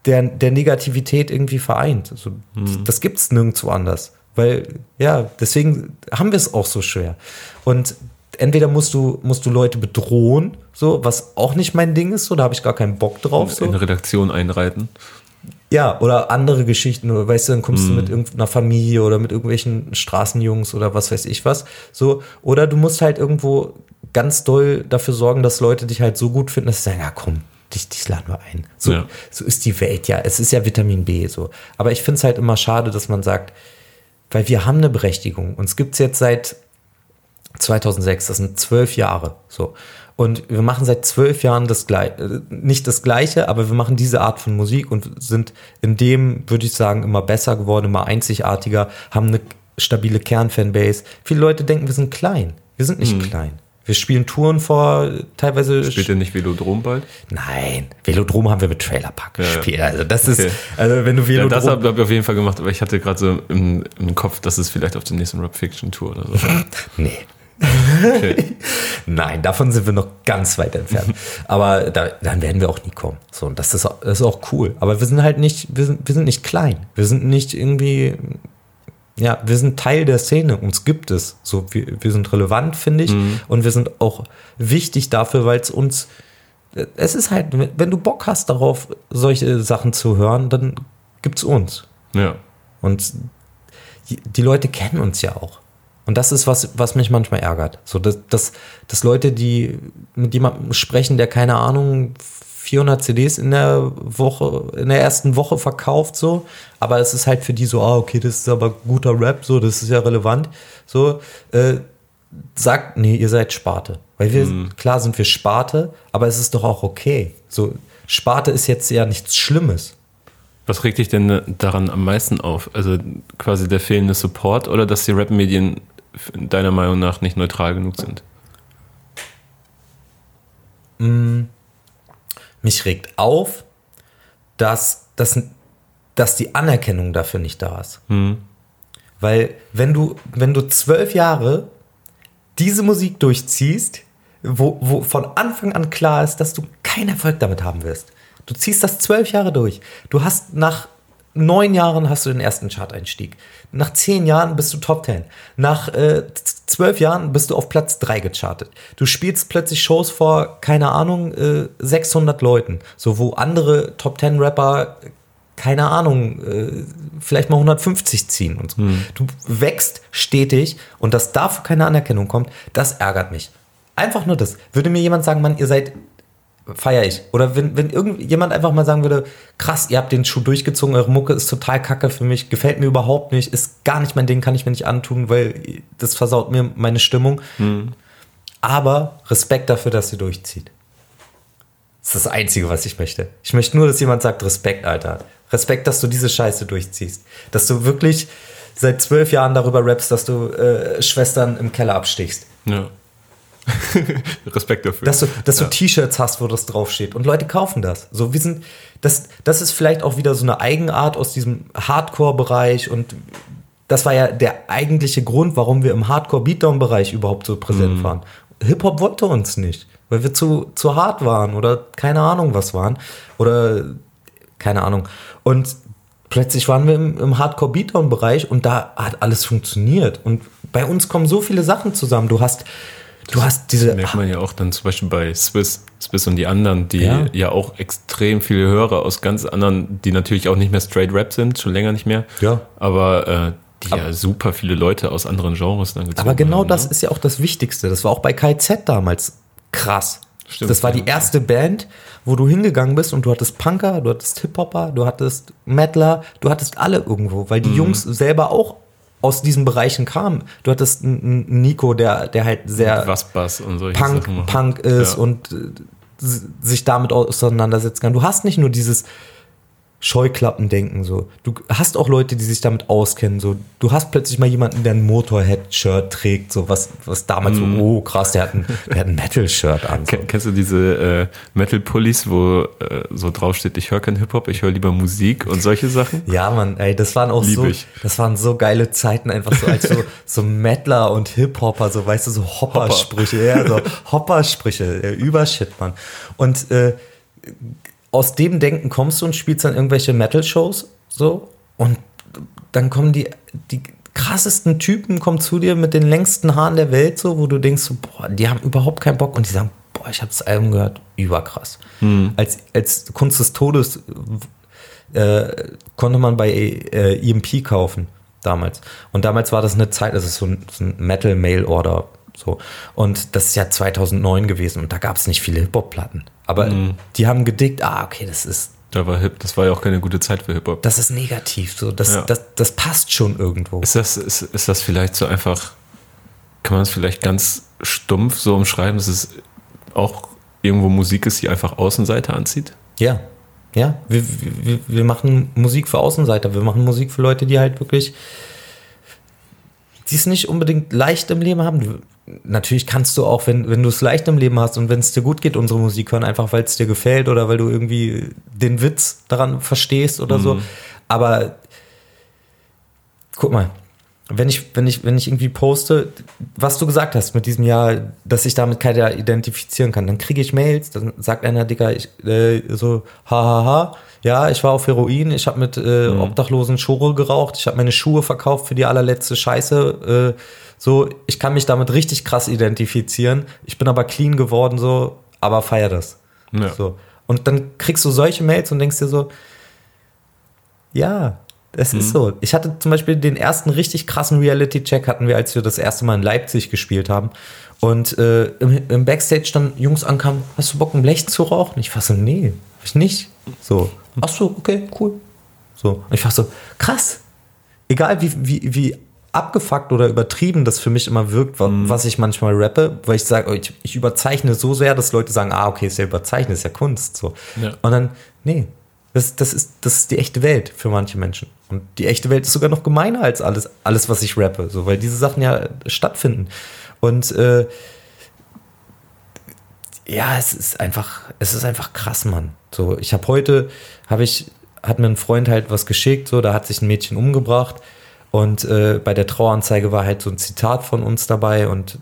[SPEAKER 2] der, der Negativität irgendwie vereint. Also, mhm. Das gibt es nirgendwo anders. Weil, ja, deswegen haben wir es auch so schwer. Und entweder musst du, musst du Leute bedrohen, so, was auch nicht mein Ding ist, so, da habe ich gar keinen Bock drauf.
[SPEAKER 1] So. In Redaktion einreiten.
[SPEAKER 2] Ja, oder andere Geschichten, oder weißt du, dann kommst mm. du mit mhm. irgendeiner Familie oder mit irgendwelchen Straßenjungs oder was weiß ich was. So, oder du musst halt irgendwo ganz doll dafür sorgen, dass Leute dich halt so gut finden, dass sie sagen, ja komm, dich, dich laden wir ein. So, ja. so ist die Welt ja. Es ist ja Vitamin B so. Aber ich finde es halt immer schade, dass man sagt, weil wir haben eine Berechtigung. Uns gibt es jetzt seit 2006, das sind zwölf Jahre. So. Und wir machen seit zwölf Jahren das gleiche, äh, nicht das gleiche, aber wir machen diese Art von Musik und sind in dem, würde ich sagen, immer besser geworden, immer einzigartiger, haben eine stabile Kernfanbase. Viele Leute denken, wir sind klein. Wir sind nicht mhm. klein. Wir spielen Touren vor teilweise.
[SPEAKER 1] Spielt ihr nicht Velodrom bald?
[SPEAKER 2] Nein, Velodrom haben wir mit Trailerpark ja, gespielt. Also das okay. ist, also wenn du Velodrom.
[SPEAKER 1] Ja, das habe ich auf jeden Fall gemacht, aber ich hatte gerade so im, im Kopf, dass es vielleicht auf der nächsten Rap Fiction Tour oder so.
[SPEAKER 2] nee. Okay. Nein, davon sind wir noch ganz weit entfernt. Aber da, dann werden wir auch nie kommen. So, und das ist, das ist auch cool. Aber wir sind halt nicht, wir sind, wir sind nicht klein. Wir sind nicht irgendwie, ja, wir sind Teil der Szene. Uns gibt es. So, wir, wir sind relevant, finde ich. Mhm. Und wir sind auch wichtig dafür, weil es uns, es ist halt, wenn du Bock hast darauf, solche Sachen zu hören, dann gibt es uns.
[SPEAKER 1] Ja.
[SPEAKER 2] Und die Leute kennen uns ja auch. Und das ist was, was mich manchmal ärgert. So, dass, dass, dass Leute, die mit jemandem sprechen, der keine Ahnung, 400 CDs in der Woche, in der ersten Woche verkauft, so. Aber es ist halt für die so, ah, okay, das ist aber guter Rap, so, das ist ja relevant. So, äh, sagt, nee, ihr seid Sparte. Weil wir, mhm. klar sind wir Sparte, aber es ist doch auch okay. So, Sparte ist jetzt ja nichts Schlimmes.
[SPEAKER 1] Was regt dich denn daran am meisten auf? Also quasi der fehlende Support oder dass die Rap-Medien deiner Meinung nach nicht neutral genug sind?
[SPEAKER 2] Mm, mich regt auf, dass, dass, dass die Anerkennung dafür nicht da ist. Mhm. Weil wenn du, wenn du zwölf Jahre diese Musik durchziehst, wo, wo von Anfang an klar ist, dass du keinen Erfolg damit haben wirst. Du ziehst das zwölf Jahre durch. Du hast nach neun Jahren hast du den ersten Chart-Einstieg. Nach zehn Jahren bist du Top Ten. Nach äh, zwölf Jahren bist du auf Platz drei gechartet. Du spielst plötzlich Shows vor, keine Ahnung, äh, 600 Leuten. So, wo andere Top Ten Rapper keine Ahnung, äh, vielleicht mal 150 ziehen und so.
[SPEAKER 1] Hm.
[SPEAKER 2] Du wächst stetig und dass dafür keine Anerkennung kommt, das ärgert mich. Einfach nur das. Würde mir jemand sagen, Mann, ihr seid, feier ich. Oder wenn, wenn irgendjemand einfach mal sagen würde, krass, ihr habt den Schuh durchgezogen, eure Mucke ist total kacke für mich, gefällt mir überhaupt nicht, ist gar nicht mein Ding, kann ich mir nicht antun, weil das versaut mir meine Stimmung. Aber Respekt dafür, dass sie durchzieht. Das ist das Einzige, was ich möchte. Ich möchte nur, dass jemand sagt, Respekt, Alter. Respekt, dass du diese Scheiße durchziehst. Dass du wirklich seit zwölf Jahren darüber rappst, dass du äh, Schwestern im Keller abstichst.
[SPEAKER 1] Ja. Respekt dafür.
[SPEAKER 2] Dass du, dass
[SPEAKER 1] ja.
[SPEAKER 2] du T-Shirts hast, wo das draufsteht. Und Leute kaufen das. So, wir sind, das, das ist vielleicht auch wieder so eine Eigenart aus diesem Hardcore-Bereich und das war ja der eigentliche Grund, warum wir im Hardcore-Beatdown-Bereich überhaupt so präsent
[SPEAKER 1] Mhm.
[SPEAKER 2] waren. Hip-Hop wollte uns nicht, weil wir zu, zu hart waren oder keine Ahnung was waren. Oder keine Ahnung. Und plötzlich waren wir im, im Hardcore-Beatdown-Bereich und da hat alles funktioniert. Und bei uns kommen so viele Sachen zusammen. Du hast, du hast diese.
[SPEAKER 1] merkt man ja auch dann zum Beispiel bei Swiss, Swiss und die anderen, die
[SPEAKER 2] Ja.
[SPEAKER 1] ja. auch extrem viele Hörer aus ganz anderen, die natürlich auch nicht mehr straight Rap sind, schon länger nicht mehr.
[SPEAKER 2] Ja.
[SPEAKER 1] Aber äh, die ja super viele Leute aus anderen Genres dann gezogen
[SPEAKER 2] Aber genau
[SPEAKER 1] haben,
[SPEAKER 2] das
[SPEAKER 1] ne?
[SPEAKER 2] ist ja auch das Wichtigste. Das war auch bei KZ damals krass.
[SPEAKER 1] Stimmt,
[SPEAKER 2] das war die erste Band, wo du hingegangen bist und du hattest Punker, du hattest Hip-Hopper, du hattest Metaler, du hattest alle irgendwo, weil die
[SPEAKER 1] Mhm.
[SPEAKER 2] Jungs selber auch aus diesen Bereichen kamen. Du hattest einen Nico, der, der halt sehr
[SPEAKER 1] Was Bass und solche
[SPEAKER 2] Punk. Punk ist
[SPEAKER 1] Ja.
[SPEAKER 2] und äh, sich damit auseinandersetzen kann. Du hast nicht nur dieses Scheuklappendenken so. Du hast auch Leute, die sich damit auskennen. So, du hast plötzlich mal jemanden, der ein Motorhead-Shirt trägt, so was, was damals
[SPEAKER 1] Mhm.
[SPEAKER 2] so, oh krass, der hat ein, der hat ein Metal-Shirt an. So.
[SPEAKER 1] Ken- Kennst du diese äh, Metal-Pullis, wo äh, so draufsteht, ich höre kein Hip-Hop, ich höre lieber Musik und solche Sachen?
[SPEAKER 2] Ja, Mann, ey, das waren auch
[SPEAKER 1] Lieb
[SPEAKER 2] so,
[SPEAKER 1] ich.
[SPEAKER 2] das waren so geile Zeiten, einfach so als so, so Mettler und Hip-Hopper, so weißt du, so Hopper-Sprüche, ja, so Hopper-Sprüche, äh, Übershit, Mann. Und äh, aus dem Denken kommst du und spielst dann irgendwelche Metal-Shows, so, und dann kommen die, die krassesten Typen kommen zu dir mit den längsten Haaren der Welt, so, wo du denkst, so, boah, die haben überhaupt keinen Bock und die sagen, boah, ich habe das Album gehört, überkrass. Als, als Kunst des Todes äh, konnte man bei äh, EMP kaufen damals. Und damals war das eine Zeit, das ist so ein, so ein Metal Mail Order. So. Und das ist ja 2009 gewesen und da gab es nicht viele Hip-Hop-Platten. Aber die haben gedickt, ah, okay, das ist,
[SPEAKER 1] Da war Hip, das war ja auch keine gute Zeit für Hip-Hop.
[SPEAKER 2] das ist negativ. So. Das,
[SPEAKER 1] Ja.
[SPEAKER 2] das, das passt schon irgendwo.
[SPEAKER 1] Ist das, ist, ist das vielleicht so einfach, kann man das vielleicht ganz stumpf so umschreiben, dass es auch irgendwo Musik ist, die einfach Außenseiter anzieht?
[SPEAKER 2] Ja, ja. Wir, wir, wir machen Musik für Außenseiter. Wir machen Musik für Leute, die halt wirklich, die es nicht unbedingt leicht im Leben haben. Natürlich kannst du auch, wenn, wenn du es leicht im Leben hast und wenn es dir gut geht, unsere Musik hören, einfach weil es dir gefällt oder weil du irgendwie den Witz daran verstehst oder so. Aber guck mal, wenn ich, wenn ich, wenn ich irgendwie poste, was du gesagt hast mit diesem Jahr, dass ich damit keiner identifizieren kann, dann kriege ich Mails, dann sagt einer, Dicker, ich, äh, so, hahaha, ja, ich war auf Heroin, ich habe mit äh, Obdachlosen Schore geraucht, ich habe meine Schuhe verkauft für die allerletzte Scheiße, äh, so, ich kann mich damit richtig krass identifizieren, ich bin aber clean geworden, so, aber feier das.
[SPEAKER 1] Ja.
[SPEAKER 2] So. Und dann kriegst du solche Mails und denkst dir so, ja, es ist so. Ich hatte zum Beispiel den ersten richtig krassen Reality-Check hatten wir, als wir das erste Mal in Leipzig gespielt haben. Und äh, im, im Backstage dann Jungs ankamen, hast du Bock, ein Blech zu rauchen? Ich war so, nee, hab ich nicht. So, ach so, okay, cool. So, und ich war so, krass. Egal wie, wie, wie abgefuckt oder übertrieben das für mich immer wirkt, wa- was ich manchmal rappe, weil ich sage, oh, ich, ich überzeichne so sehr, dass Leute sagen, ah, okay, ist ja überzeichnet, ist ja Kunst. So.
[SPEAKER 1] Ja.
[SPEAKER 2] Und dann, nee, das, das, ist, das ist die echte Welt für manche Menschen. Und die echte Welt ist sogar noch gemeiner als alles, alles was ich rappe, so, weil diese Sachen ja stattfinden. Und äh, ja, es ist einfach, es ist einfach krass, Mann. So, ich habe heute, habe ich, hat mir ein Freund halt was geschickt, so, da hat sich ein Mädchen umgebracht und äh, bei der Traueranzeige war halt so ein Zitat von uns dabei und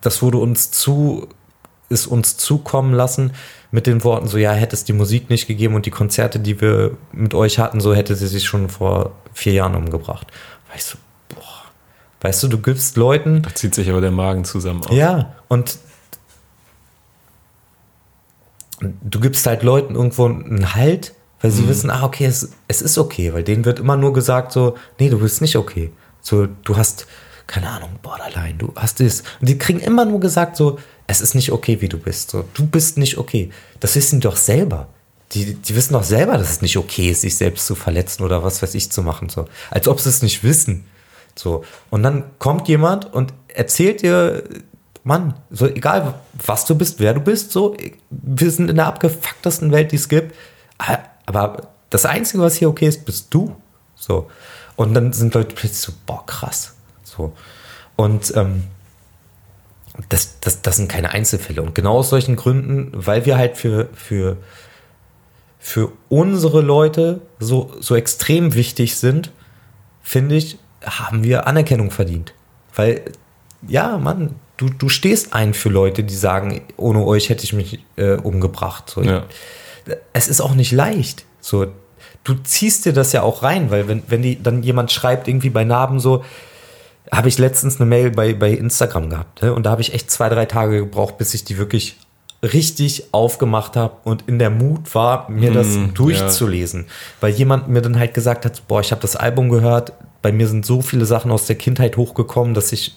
[SPEAKER 2] das wurde uns zu, ist uns zukommen lassen mit den Worten so, ja, hätte es die Musik nicht gegeben und die Konzerte, die wir mit euch hatten, so hätte sie sich schon vor vier Jahren umgebracht. Weißt du, boah, weißt du, du gibst Leuten,
[SPEAKER 1] Da zieht sich aber der Magen zusammen auf.
[SPEAKER 2] ja, und du gibst halt Leuten irgendwo einen Halt, Weil sie wissen, ah, okay, es, es ist okay, weil denen wird immer nur gesagt so, nee, du bist nicht okay. So, du hast, keine Ahnung, Borderline, du hast es. Und die kriegen immer nur gesagt so, es ist nicht okay, wie du bist. So, du bist nicht okay. Das wissen die doch selber. Die, die wissen doch selber, dass es nicht okay ist, sich selbst zu verletzen oder was weiß ich zu machen. So. Als ob sie es nicht wissen. So. Und dann kommt jemand und erzählt dir, Mann, so egal was du bist, wer du bist, so, wir sind in der abgefucktesten Welt, die es gibt. Aber das Einzige, was hier okay ist, bist du. So. Und dann sind Leute plötzlich so, boah, krass. So. Und ähm, das, das, das sind keine Einzelfälle. Und genau aus solchen Gründen, weil wir halt für, für, für unsere Leute so, so extrem wichtig sind, finde ich, haben wir Anerkennung verdient. Weil, ja, Mann, du, du stehst ein für Leute, die sagen, ohne euch hätte ich mich äh, umgebracht. So. Ja. Es ist auch nicht leicht. So, du ziehst dir das ja auch rein, weil wenn, wenn die dann jemand schreibt, irgendwie bei Narben so, habe ich letztens eine Mail bei, bei Instagram gehabt. Ne? Und da habe ich echt zwei, drei Tage gebraucht, bis ich die wirklich richtig aufgemacht habe und in der Mut war, mir das mm, durchzulesen. Ja. Weil jemand mir dann halt gesagt hat, boah, ich habe das Album gehört, bei mir sind so viele Sachen aus der Kindheit hochgekommen, dass ich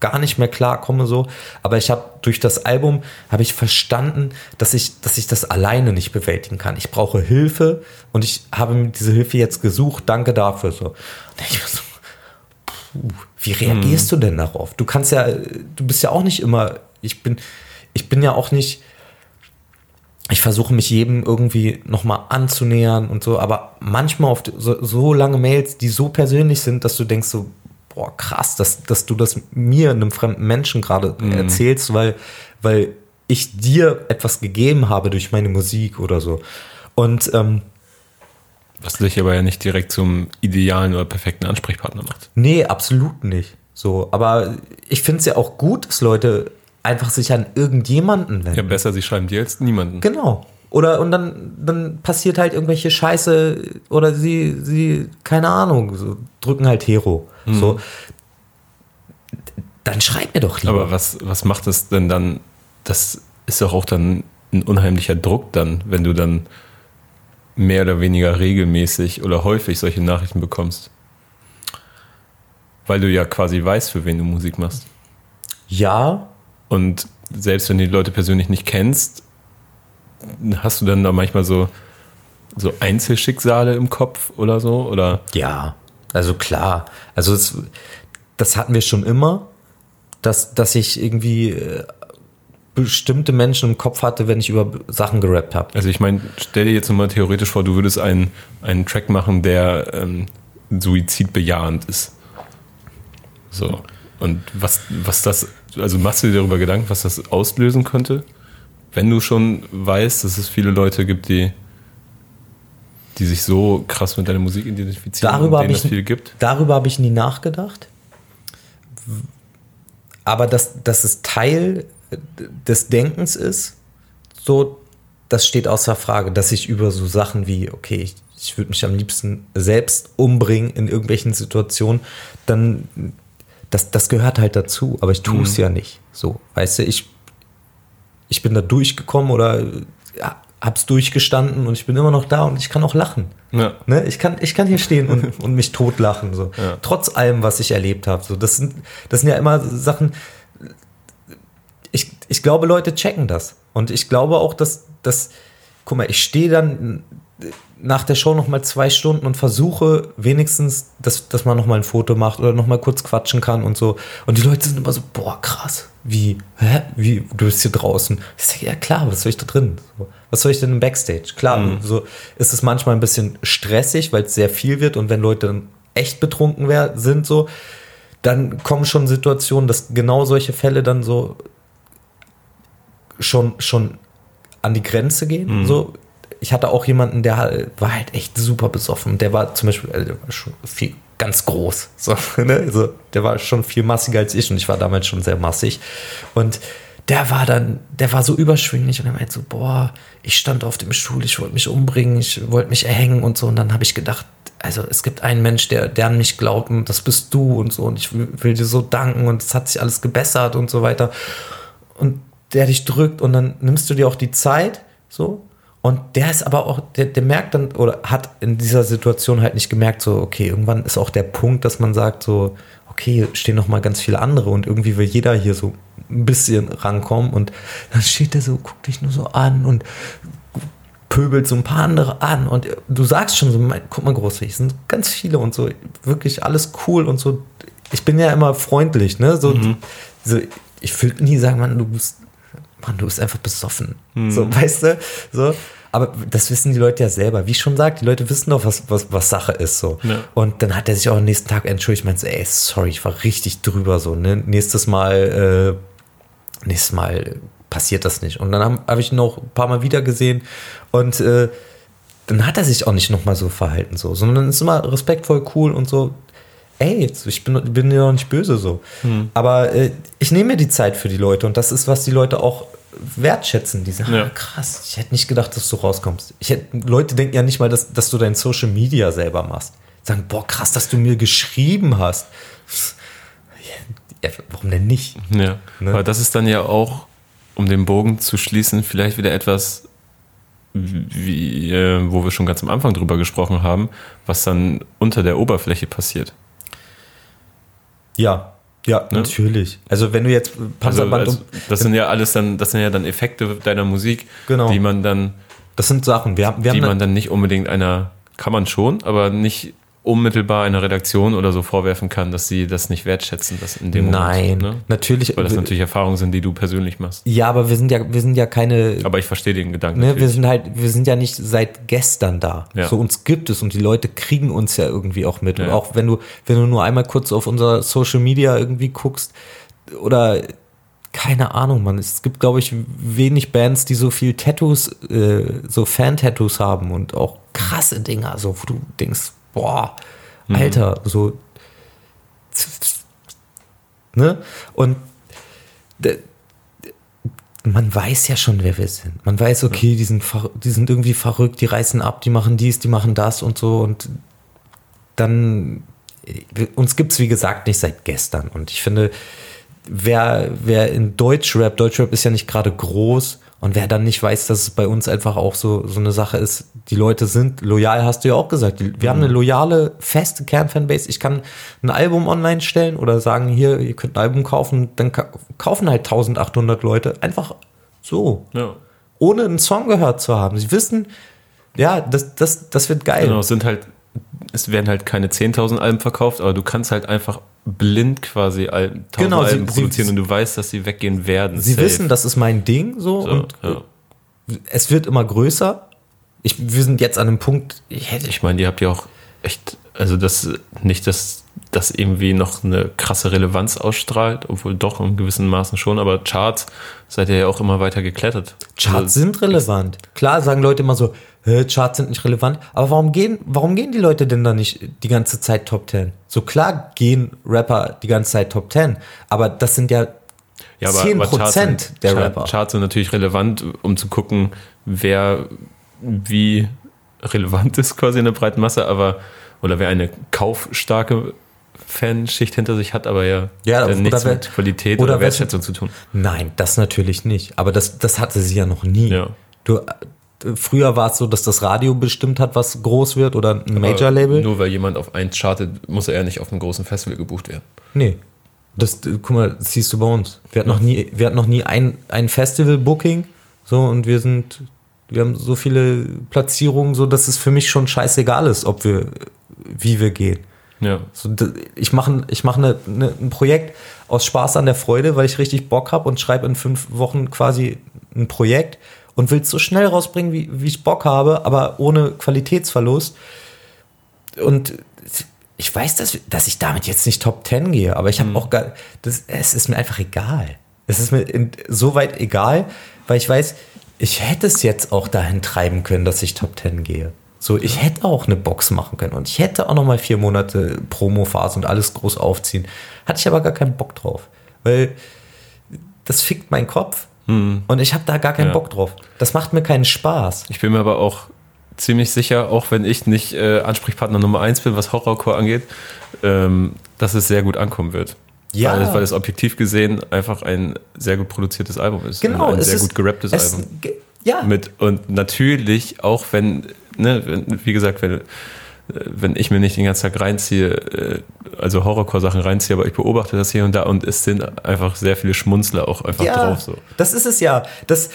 [SPEAKER 2] gar nicht mehr klarkomme so, aber ich habe durch das Album habe ich verstanden, dass ich dass ich das alleine nicht bewältigen kann. Ich brauche Hilfe und ich habe mir diese Hilfe jetzt gesucht. Danke dafür so. So puh, wie reagierst hm. du denn darauf? Du kannst ja, du bist ja auch nicht immer, ich bin, ich bin ja auch nicht, ich versuche mich jedem irgendwie nochmal anzunähern und so, aber manchmal auf so, so, lange Mails, die so persönlich sind, dass du denkst so, boah, krass, dass, dass du das mir, einem fremden Menschen gerade mhm. erzählst, weil, weil ich dir etwas gegeben habe durch meine Musik oder so. Und ähm,
[SPEAKER 1] was dich aber ja nicht direkt zum idealen oder perfekten Ansprechpartner macht.
[SPEAKER 2] Nee, absolut nicht. So, aber ich finde es ja auch gut, dass Leute einfach sich an irgendjemanden
[SPEAKER 1] wenden. Ja, besser, sie schreiben dir als niemanden.
[SPEAKER 2] Genau. Oder und dann, dann passiert halt irgendwelche Scheiße oder sie, sie, keine Ahnung, so, drücken halt Hero. Mhm. So. Dann schreib mir doch lieber.
[SPEAKER 1] Aber was, was macht es denn dann? Das ist doch auch dann ein unheimlicher Druck dann, wenn du dann mehr oder weniger regelmäßig oder häufig solche Nachrichten bekommst. Weil du ja quasi weißt, für wen du Musik machst.
[SPEAKER 2] Ja.
[SPEAKER 1] Und selbst wenn du die Leute persönlich nicht kennst, hast du dann da manchmal so, so Einzelschicksale im Kopf oder so? Oder?
[SPEAKER 2] Ja, also klar. Also das, das hatten wir schon immer, dass, dass ich irgendwie äh, bestimmte Menschen im Kopf hatte, wenn ich über Sachen gerappt habe.
[SPEAKER 1] Also ich meine, stell dir jetzt mal theoretisch vor, du würdest einen, einen Track machen, der ähm, suizidbejahend ist. So. Und was, was das, also machst du dir darüber Gedanken, was das auslösen könnte? Wenn du schon weißt, dass es viele Leute gibt, die, die sich so krass mit deiner Musik identifizieren
[SPEAKER 2] darüber und denen ich, viel gibt? Darüber habe ich nie nachgedacht. Aber dass, dass es Teil des Denkens ist, so, das steht außer Frage, dass ich über so Sachen wie, okay, ich, ich würde mich am liebsten selbst umbringen in irgendwelchen Situationen, dann, das, das gehört halt dazu, aber ich tue es mhm. ja nicht. So, weißt du, ich, ich bin da durchgekommen oder ja, hab's durchgestanden und ich bin immer noch da und ich kann auch lachen. Ja. Ne? Ich, kann, ich kann hier stehen und, und mich totlachen. So. Ja. Trotz allem, was ich erlebt habe. So, das, sind, das sind ja immer Sachen, ich, ich glaube, Leute checken das. Und ich glaube auch, dass, dass guck mal, ich stehe dann nach der Show noch mal zwei Stunden und versuche wenigstens, dass, dass man noch mal ein Foto macht oder noch mal kurz quatschen kann und so. Und die Leute sind immer so, boah, krass, wie, hä, wie, du bist hier draußen. Ich sage, ja klar, was soll ich da drin? Was soll ich denn im Backstage? Klar, mhm. so ist es manchmal ein bisschen stressig, weil es sehr viel wird und wenn Leute dann echt betrunken sind, so, dann kommen schon Situationen, dass genau solche Fälle dann so schon, schon an die Grenze gehen. Mhm. So, ich hatte auch jemanden, der war halt echt super besoffen. Der war zum Beispiel der war schon viel, ganz groß. So, ne? also, der war schon viel massiger als ich und ich war damals schon sehr massig. Und der war dann, der war so überschwinglich und er meinte so, boah, ich stand auf dem Stuhl, ich wollte mich umbringen, ich wollte mich erhängen und so. Und dann habe ich gedacht, also es gibt einen Mensch, der, der an mich glaubt und das bist du und so. Und ich will dir so danken und es hat sich alles gebessert und so weiter. Und der dich drückt und dann nimmst du dir auch die Zeit, so. Und der ist aber auch, der, der merkt dann oder hat in dieser Situation halt nicht gemerkt, so, okay, irgendwann ist auch der Punkt, dass man sagt, so, okay, stehen noch mal ganz viele andere und irgendwie will jeder hier so ein bisschen rankommen und dann steht er so, guckt dich nur so an und pöbelt so ein paar andere an und du sagst schon so, mein, guck mal groß, es sind ganz viele und so, wirklich alles cool und so. Ich bin ja immer freundlich, ne? So, mhm. so ich würde nie sagen, Mann, du bist, Mann, du bist einfach besoffen. Mhm. So, weißt du? So. Aber das wissen die Leute ja selber. Wie ich schon sagt, die Leute wissen doch, was, was, was Sache ist. So. Ja. Und dann hat er sich auch am nächsten Tag entschuldigt. Ich meinte, ey, sorry, ich war richtig drüber. So, ne? Nächstes Mal, äh, nächstes Mal passiert das nicht. Und dann habe hab ich ihn noch ein paar Mal wieder gesehen und äh, dann hat er sich auch nicht nochmal so verhalten, so, sondern ist immer respektvoll, cool und so. Ey, ich bin, bin dir doch nicht böse so. Hm. Aber äh, ich nehme mir die Zeit für die Leute und das ist, was die Leute auch wertschätzen. Die sagen, ja. ah, krass, ich hätte nicht gedacht, dass du rauskommst. Ich hätte, Leute denken ja nicht mal, dass, dass du dein Social Media selber machst. Sagen, boah, krass, dass du mir geschrieben hast. Ja, warum denn nicht?
[SPEAKER 1] Ja, ne? aber das ist dann ja auch um den Bogen zu schließen, vielleicht wieder etwas, wie, äh, wo wir schon ganz am Anfang drüber gesprochen haben, was dann unter der Oberfläche passiert.
[SPEAKER 2] Ja, ja, ne? natürlich. Also wenn du jetzt
[SPEAKER 1] Panzerband also, also, das sind ja alles dann, das sind ja dann Effekte deiner Musik, genau. die man dann,
[SPEAKER 2] das sind Sachen, wir wir
[SPEAKER 1] die
[SPEAKER 2] haben
[SPEAKER 1] man dann nicht unbedingt einer, kann man schon, aber nicht unmittelbar einer Redaktion oder so vorwerfen kann, dass sie das nicht wertschätzen, das in dem
[SPEAKER 2] Nein, Moment, ne? natürlich.
[SPEAKER 1] Weil das natürlich Erfahrungen sind, die du persönlich machst.
[SPEAKER 2] Ja, aber wir sind ja, wir sind ja keine.
[SPEAKER 1] Aber ich verstehe den Gedanken.
[SPEAKER 2] Ne, wir sind halt, wir sind ja nicht seit gestern da. Ja. So uns gibt es und die Leute kriegen uns ja irgendwie auch mit. Ja. Und auch wenn du, wenn du nur einmal kurz auf unser Social Media irgendwie guckst oder keine Ahnung, man. Es gibt, glaube ich, wenig Bands, die so viel Tattoos, äh, so Fan-Tattoos haben und auch krasse Dinger, so wo du denkst, boah, mhm. Alter, so. Ne? Und man weiß ja schon, wer wir sind. Man weiß, okay, die sind, die sind irgendwie verrückt, die reißen ab, die machen dies, die machen das und so. Und dann, uns gibt es, wie gesagt, nicht seit gestern. Und ich finde, wer, wer in Deutschrap, Deutschrap ist ja nicht gerade groß, und wer dann nicht weiß, dass es bei uns einfach auch so, so eine Sache ist, die Leute sind loyal, hast du ja auch gesagt. Wir mhm. haben eine loyale, feste Kernfanbase. Ich kann ein Album online stellen oder sagen, hier, ihr könnt ein Album kaufen, dann kaufen halt 1800 Leute einfach so. Ja. Ohne einen Song gehört zu haben. Sie wissen, ja, das, das, das wird geil.
[SPEAKER 1] Genau, es sind halt, es werden halt keine 10.000 Alben verkauft, aber du kannst halt einfach blind quasi Alben, genau, Alben sie, produzieren sie, und du weißt, dass sie weggehen werden.
[SPEAKER 2] Sie safe. wissen, das ist mein Ding so, so und ja. es wird immer größer. Ich, wir sind jetzt an einem Punkt.
[SPEAKER 1] Ich, ich meine, ihr habt ja auch echt, also das nicht, dass das irgendwie noch eine krasse Relevanz ausstrahlt, obwohl doch in gewissen Maßen schon, aber Charts seid ihr ja auch immer weiter geklettert.
[SPEAKER 2] Charts also, sind relevant. Klar sagen Leute immer so, Charts sind nicht relevant. Aber warum gehen, warum gehen die Leute denn da nicht die ganze Zeit Top 10? So klar gehen Rapper die ganze Zeit Top 10, aber das sind ja, ja aber, 10% aber Charts der
[SPEAKER 1] Chart,
[SPEAKER 2] Rapper.
[SPEAKER 1] Charts sind natürlich relevant, um zu gucken, wer wie relevant ist quasi in der breiten Masse, aber oder wer eine kaufstarke Fanschicht hinter sich hat, aber ja,
[SPEAKER 2] ja
[SPEAKER 1] nichts wer, mit Qualität oder, oder Wertschätzung zu tun.
[SPEAKER 2] Nein, das natürlich nicht. Aber das, das hatte sie ja noch nie.
[SPEAKER 1] Ja.
[SPEAKER 2] Du, Früher war es so, dass das Radio bestimmt hat, was groß wird oder ein Major-Label.
[SPEAKER 1] Nur weil jemand auf eins chartet, muss er ja nicht auf einem großen Festival gebucht werden.
[SPEAKER 2] Nee. Das, guck mal, das siehst du bei uns. Wir hatten noch nie, wir hatten noch nie ein, ein Festival-Booking. So, und wir sind, wir haben so viele Platzierungen, so dass es für mich schon scheißegal ist, ob wir, wie wir gehen.
[SPEAKER 1] Ja.
[SPEAKER 2] So, ich mache ich mach ne, ne, ein Projekt aus Spaß an der Freude, weil ich richtig Bock habe und schreibe in fünf Wochen quasi ein Projekt und will es so schnell rausbringen, wie, wie ich Bock habe, aber ohne Qualitätsverlust. Und ich weiß, dass, dass ich damit jetzt nicht Top 10 gehe, aber ich habe mhm. auch gar, das, es ist mir einfach egal. Es ist mir so weit egal, weil ich weiß, ich hätte es jetzt auch dahin treiben können, dass ich Top 10 gehe. So, ich hätte auch eine Box machen können und ich hätte auch noch mal vier Monate Promo-Phase und alles groß aufziehen. Hatte ich aber gar keinen Bock drauf, weil das fickt meinen Kopf Mhm. Und ich habe da gar keinen ja. Bock drauf. Das macht mir keinen Spaß.
[SPEAKER 1] Ich bin mir aber auch ziemlich sicher, auch wenn ich nicht äh, Ansprechpartner Nummer eins bin, was Horrorcore angeht, ähm, dass es sehr gut ankommen wird. Ja. Weil, weil, es objektiv gesehen einfach ein sehr gut produziertes Album ist.
[SPEAKER 2] Genau.
[SPEAKER 1] Ein sehr gut gerapptes Album.
[SPEAKER 2] Ja.
[SPEAKER 1] Mit, und natürlich, auch wenn, ne, wie gesagt, wenn, wenn ich mir nicht den ganzen Tag reinziehe, äh, also Horrorcore-Sachen reinziehe, aber ich beobachte das hier und da und es sind einfach sehr viele Schmunzler auch einfach
[SPEAKER 2] ja,
[SPEAKER 1] drauf. So.
[SPEAKER 2] Das ist es ja. Das,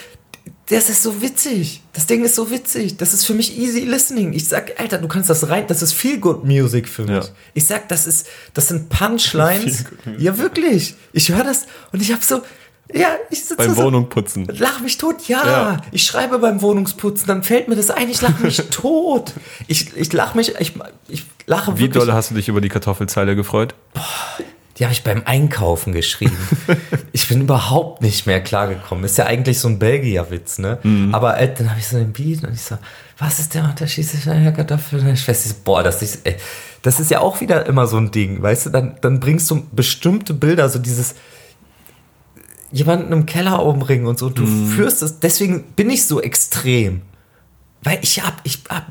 [SPEAKER 2] das ist so witzig. Das Ding ist so witzig. Das ist für mich easy listening. Ich sag, Alter, du kannst das rein. Das ist viel good Music für mich.
[SPEAKER 1] Ja.
[SPEAKER 2] Ich sag, das ist, das sind Punchlines. ja, wirklich. Ich höre das und ich habe so, ja, ich sitze
[SPEAKER 1] Beim
[SPEAKER 2] so,
[SPEAKER 1] Wohnungputzen.
[SPEAKER 2] Lach mich tot, ja.
[SPEAKER 1] Ja.
[SPEAKER 2] Ich schreibe beim Wohnungsputzen, dann fällt mir das ein, ich lache mich tot. Ich, ich lache mich, ich, ich lache
[SPEAKER 1] Wie
[SPEAKER 2] wirklich.
[SPEAKER 1] doll hast du dich über die Kartoffelzeile gefreut?
[SPEAKER 2] Die habe ich beim Einkaufen geschrieben. ich bin überhaupt nicht mehr klargekommen. Ist ja eigentlich so ein Belgier-Witz, ne?
[SPEAKER 1] Mhm.
[SPEAKER 2] Aber äh, dann habe ich so den Beat und ich so, was ist der Unterschied zwischen einer Kartoffel und einer Schwester? So, Boah, das ist, ey, das ist ja auch wieder immer so ein Ding, weißt du? Dann, dann bringst du bestimmte Bilder, so dieses jemanden im Keller umbringen und so. Du
[SPEAKER 1] Mhm.
[SPEAKER 2] führst es, deswegen bin ich so extrem. Weil ich hab, ich hab,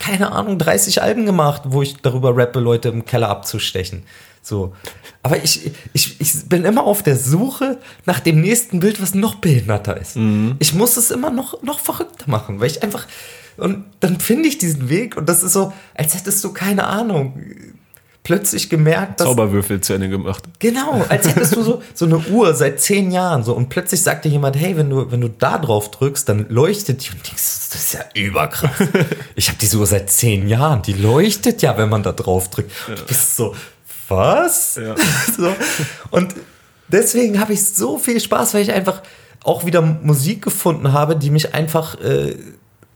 [SPEAKER 2] keine Ahnung, 30 Alben gemacht, wo ich darüber rappe, Leute im Keller abzustechen. So. Aber ich, ich, ich bin immer auf der Suche nach dem nächsten Bild, was noch behinderter ist. Ich muss es immer noch, noch verrückter machen, weil ich einfach, und dann finde ich diesen Weg und das ist so, als hättest du keine Ahnung, plötzlich gemerkt, dass.
[SPEAKER 1] Zauberwürfel zu Ende gemacht.
[SPEAKER 2] Genau, als hättest du so, so eine Uhr seit zehn Jahren so und plötzlich sagt dir jemand, hey, wenn du, wenn du da drauf drückst, dann leuchtet die und denkst, das ist ja überkrass. Ich habe diese Uhr seit zehn Jahren, die leuchtet ja, wenn man da drauf drückt. Du bist so, was?
[SPEAKER 1] Ja.
[SPEAKER 2] so. Und deswegen habe ich so viel Spaß, weil ich einfach auch wieder Musik gefunden habe, die mich einfach äh,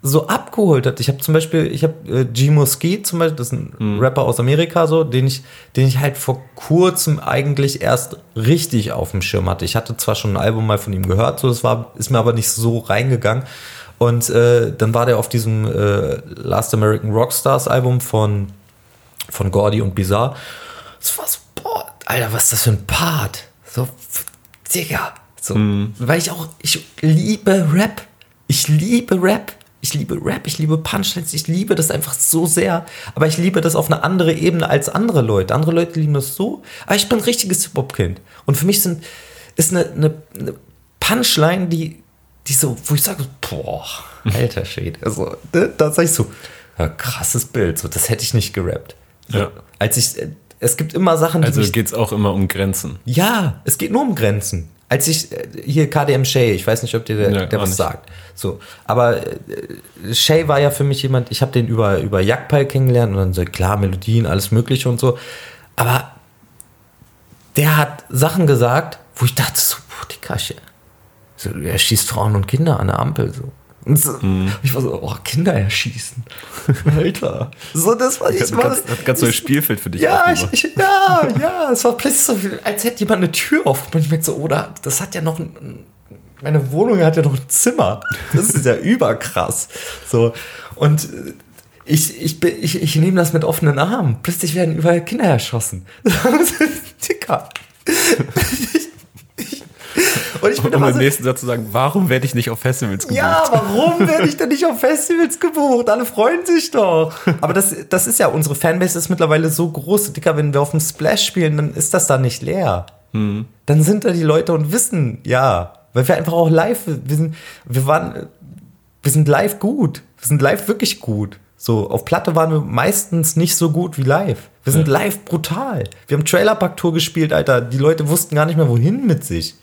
[SPEAKER 2] so abgeholt hat. Ich habe zum Beispiel, ich habe äh, G Mosque zum Beispiel, das ist ein Rapper aus Amerika, so, den ich, den ich halt vor kurzem eigentlich erst richtig auf dem Schirm hatte. Ich hatte zwar schon ein Album mal von ihm gehört, so, das war, ist mir aber nicht so reingegangen. Und äh, dann war der auf diesem äh, Last American Rockstars Album von, von Gordy und Bizarre. Das war so, boah, Alter, was ist das für ein Part? So, Digga. So, weil ich auch, ich liebe Rap. Ich liebe Rap. Ich liebe Rap, ich liebe Punchlines, ich liebe das einfach so sehr. Aber ich liebe das auf eine andere Ebene als andere Leute. Andere Leute lieben das so. Aber ich bin ein richtiges Hip-Hop-Kind. Und für mich sind, ist eine, eine, eine Punchline, die, die so, wo ich sage, boah, alter Shade. Also, ne, da sag ich so, ja, krasses Bild. So, das hätte ich nicht gerappt. So,
[SPEAKER 1] Ja.
[SPEAKER 2] Als ich, äh, es gibt immer Sachen, die
[SPEAKER 1] Also geht es auch immer um Grenzen.
[SPEAKER 2] ja, es geht nur um Grenzen. Als ich äh, hier KDM Shay, ich weiß nicht, ob dir der,
[SPEAKER 1] Ja,
[SPEAKER 2] der was
[SPEAKER 1] nicht.
[SPEAKER 2] sagt. So, aber äh, Shay war ja für mich jemand, ich habe den über über Jagdpal kennengelernt und dann so klar Melodien, alles mögliche und so, aber der hat Sachen gesagt, wo ich dachte so, boah, die Kasche. So, er schießt Frauen und Kinder an der Ampel so. Und so,
[SPEAKER 1] Mhm.
[SPEAKER 2] ich war so, oh, Kinder erschießen. Alter. So, das war ich war,
[SPEAKER 1] ganz, hat ganz neues Spielfeld für dich
[SPEAKER 2] ja, ich, ich, ja, ja, es war plötzlich so, als hätte jemand eine Tür aufgemacht. Und ich merke so, oder, das hat ja noch ein, meine Wohnung hat ja noch ein Zimmer. Das ist ja überkrass. So, und äh, ich, ich, ich, ich nehme das mit offenen Armen. Plötzlich werden überall Kinder erschossen. Dicker. Und ich bin
[SPEAKER 1] Um im nächsten Satz zu sagen, warum werde ich nicht auf Festivals gebucht?
[SPEAKER 2] ja, warum werde ich denn nicht auf Festivals gebucht? Alle freuen sich doch. Aber das, das ist ja, unsere Fanbase ist mittlerweile so groß, Dicker, wenn wir auf dem Splash spielen, dann ist das da nicht leer. Dann sind da die Leute und wissen, ja, weil wir einfach auch live, wir sind, wir waren, wir sind live gut. Wir sind live wirklich gut. So, auf Platte waren wir meistens nicht so gut wie live. Wir sind live brutal. Wir haben Trailerpack-Tour gespielt, Alter. Die Leute wussten gar nicht mehr, wohin mit sich.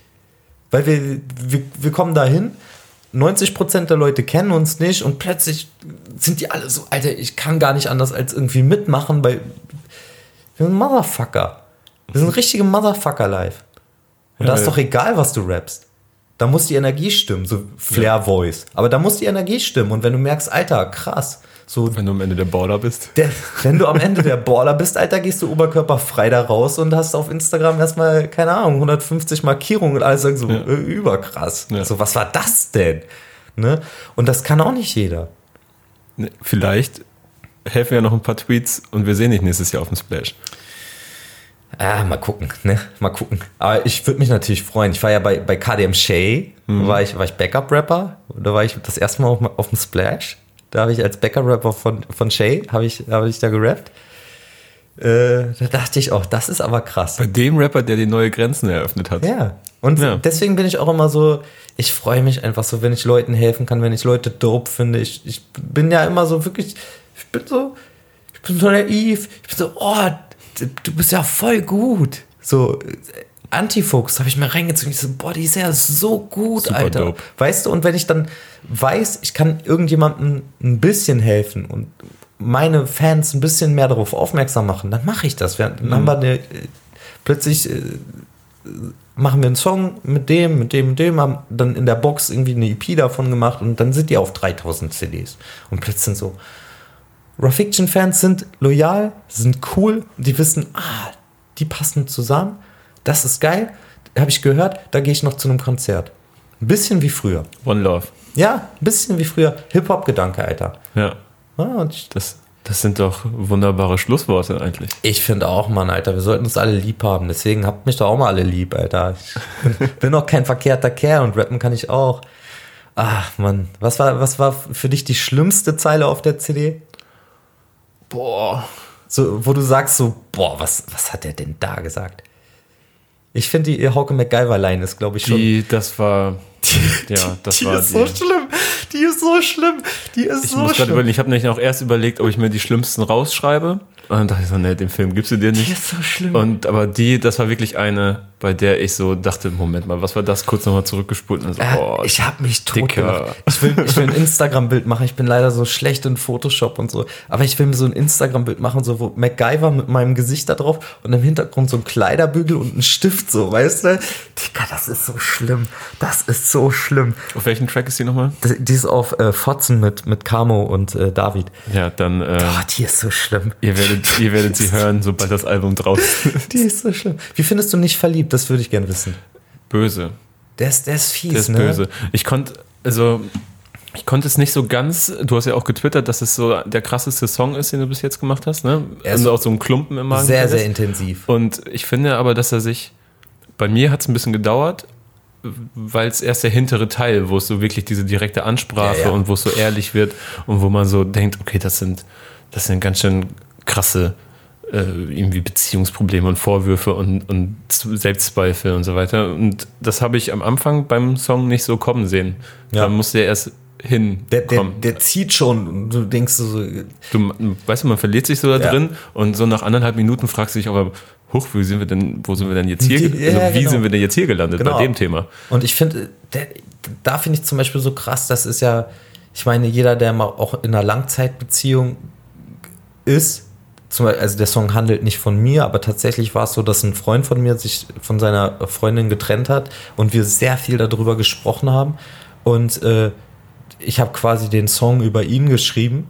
[SPEAKER 2] Weil wir, wir, wir kommen da hin, 90% der Leute kennen uns nicht und plötzlich sind die alle so, Alter, ich kann gar nicht anders als irgendwie mitmachen, weil wir sind Motherfucker. Wir sind richtige Motherfucker live. Und da
[SPEAKER 1] Ja,
[SPEAKER 2] ist
[SPEAKER 1] ja.
[SPEAKER 2] doch egal, was du rappst. Da muss die Energie stimmen, so Flair-Voice. Aber da muss die Energie stimmen. Und wenn du merkst, Alter, krass, so
[SPEAKER 1] Wenn du am Ende der Border bist.
[SPEAKER 2] der, wenn du am Ende der Baller bist, Alter, gehst du oberkörperfrei da raus und hast auf Instagram erstmal, keine Ahnung, 150 Markierungen und alle sagen so,
[SPEAKER 1] Ja.
[SPEAKER 2] äh, überkrass.
[SPEAKER 1] Ja.
[SPEAKER 2] So, was war das denn? Ne? Und das kann auch nicht jeder.
[SPEAKER 1] Ne, Vielleicht helfen ja noch ein paar Tweets und wir sehen dich nächstes Jahr auf dem Splash.
[SPEAKER 2] Ah, mal gucken, ne? Mal gucken. Aber ich würde mich natürlich freuen. Ich war ja bei, bei KDM Shay, war ich, war ich Backup-Rapper. Da war ich das erste Mal auf, auf dem Splash. Da habe ich als Backup-Rapper von, von Shay, habe ich, habe ich da gerappt. äh, da dachte ich auch, das ist aber krass.
[SPEAKER 1] Bei dem Rapper, der die neue Grenzen eröffnet hat.
[SPEAKER 2] Ja. Und
[SPEAKER 1] Ja.
[SPEAKER 2] deswegen bin ich auch immer so, ich freue mich einfach so, wenn ich Leuten helfen kann, wenn ich Leute dope finde. Ich, ich bin ja immer so wirklich, ich bin so, ich bin so naiv. Ich bin so, oh, du, bist ja voll gut. So, Antifuchs habe ich mir reingezogen. Ich so, boah, die ist ja so gut,
[SPEAKER 1] Super
[SPEAKER 2] Alter.
[SPEAKER 1] dope.
[SPEAKER 2] Weißt du, und wenn ich dann weiß, ich kann irgendjemandem ein bisschen helfen und meine Fans ein bisschen mehr darauf aufmerksam machen, dann mache ich das. Wir- Dann haben wir eine, äh, plötzlich äh, machen wir einen Song mit dem, mit dem, mit dem, haben dann in der Box irgendwie eine EP davon gemacht und dann sind die auf 3000 CDs. Und plötzlich sind so, Raw Fiction Fans sind loyal, sind cool, die wissen, ah, die passen zusammen, das ist geil, habe ich gehört, da gehe ich noch zu einem Konzert. Ein bisschen wie früher.
[SPEAKER 1] One Love.
[SPEAKER 2] Ja, ein bisschen wie früher. Hip-Hop-Gedanke, Alter.
[SPEAKER 1] Ja.
[SPEAKER 2] Ja,
[SPEAKER 1] Das, das sind doch wunderbare Schlussworte eigentlich.
[SPEAKER 2] Ich finde auch, Mann, Alter, wir sollten uns alle lieb haben. Deswegen habt mich doch auch mal alle lieb, Alter. Ich bin, bin auch kein verkehrter Kerl und rappen kann ich auch. Ach, Mann. Was war, was war für dich die schlimmste Zeile auf der CD?
[SPEAKER 1] Boah.
[SPEAKER 2] So, wo du sagst so, boah, was, was hat der denn da gesagt? Ich finde, die Hauke MacGyver-Line ist, glaube ich, schon.
[SPEAKER 1] Die, das war. ja, das
[SPEAKER 2] die
[SPEAKER 1] war
[SPEAKER 2] ist
[SPEAKER 1] die.
[SPEAKER 2] so schlimm. Die ist so schlimm. Die ist
[SPEAKER 1] Ich
[SPEAKER 2] so
[SPEAKER 1] muss gerade
[SPEAKER 2] schlimm.
[SPEAKER 1] überlegen, ich habe nämlich auch erst überlegt, ob ich mir die schlimmsten rausschreibe. Und dann dachte ich so, nee, den Film gibst du dir
[SPEAKER 2] Die
[SPEAKER 1] nicht.
[SPEAKER 2] ist so schlimm.
[SPEAKER 1] Und aber die, das war wirklich eine, bei der ich so dachte, Moment mal, was war das? Kurz nochmal zurückgespult und so,
[SPEAKER 2] Äh,
[SPEAKER 1] boah,
[SPEAKER 2] ich habe mich tot
[SPEAKER 1] Dicker.
[SPEAKER 2] gemacht. Ich will, ich will ein Instagram-Bild machen. Ich bin leider so schlecht in Photoshop und so. Aber ich will mir so ein Instagram-Bild machen, so wo MacGyver mit meinem Gesicht da drauf und im Hintergrund so ein Kleiderbügel und ein Stift, so, weißt du? Digga, das ist so schlimm. Das ist so schlimm.
[SPEAKER 1] auf welchen Track ist die nochmal?
[SPEAKER 2] Das- Die ist auf äh, Fotzen mit, mit Camo und äh, David.
[SPEAKER 1] Ja, dann, äh,
[SPEAKER 2] Oh, die ist so schlimm.
[SPEAKER 1] ihr, werdet, ihr werdet sie hören, sobald das Album draußen ist.
[SPEAKER 2] Die ist so schlimm. Wie findest du nicht verliebt? Das würde ich gerne wissen.
[SPEAKER 1] Böse.
[SPEAKER 2] Der ist, der ist fies,
[SPEAKER 1] Der ist
[SPEAKER 2] ne?
[SPEAKER 1] böse. Ich konnte, also, ich konnte es nicht so ganz, du hast ja auch getwittert, dass es so der krasseste Song ist, den du bis jetzt gemacht hast, ne?
[SPEAKER 2] Er
[SPEAKER 1] Also auch so ein Klumpen im Magen.
[SPEAKER 2] Sehr, sehr intensiv.
[SPEAKER 1] Und ich finde aber, dass er sich, bei mir hat es ein bisschen gedauert, weil es erst der hintere Teil, wo es so wirklich diese direkte Ansprache
[SPEAKER 2] Ja, ja.
[SPEAKER 1] und wo es so ehrlich wird und wo man so denkt, okay, das sind, das sind ganz schön krasse äh, irgendwie Beziehungsprobleme und Vorwürfe und, und Selbstzweifel und so weiter. Und das habe ich am Anfang beim Song nicht so kommen sehen.
[SPEAKER 2] Ja.
[SPEAKER 1] Da musste er erst hinkommen.
[SPEAKER 2] Der, der, der zieht schon und du denkst so,
[SPEAKER 1] Du, weißt du, man verliert sich so da
[SPEAKER 2] Ja.
[SPEAKER 1] drin und so nach anderthalb Minuten fragst du dich aber, huch, wie sind wir denn, wo sind wir denn jetzt hier,
[SPEAKER 2] Die-
[SPEAKER 1] ge- also
[SPEAKER 2] ja,
[SPEAKER 1] wie
[SPEAKER 2] genau.
[SPEAKER 1] sind wir denn jetzt hier gelandet
[SPEAKER 2] Genau.
[SPEAKER 1] bei dem Thema?
[SPEAKER 2] Und ich finde, da finde ich zum Beispiel so krass, das ist ja, ich meine, jeder, der mal auch in einer Langzeitbeziehung ist, zum Beispiel, also der Song handelt nicht von mir, aber tatsächlich war es so, dass ein Freund von mir sich von seiner Freundin getrennt hat und wir sehr viel darüber gesprochen haben. Und äh, ich habe quasi den Song über ihn geschrieben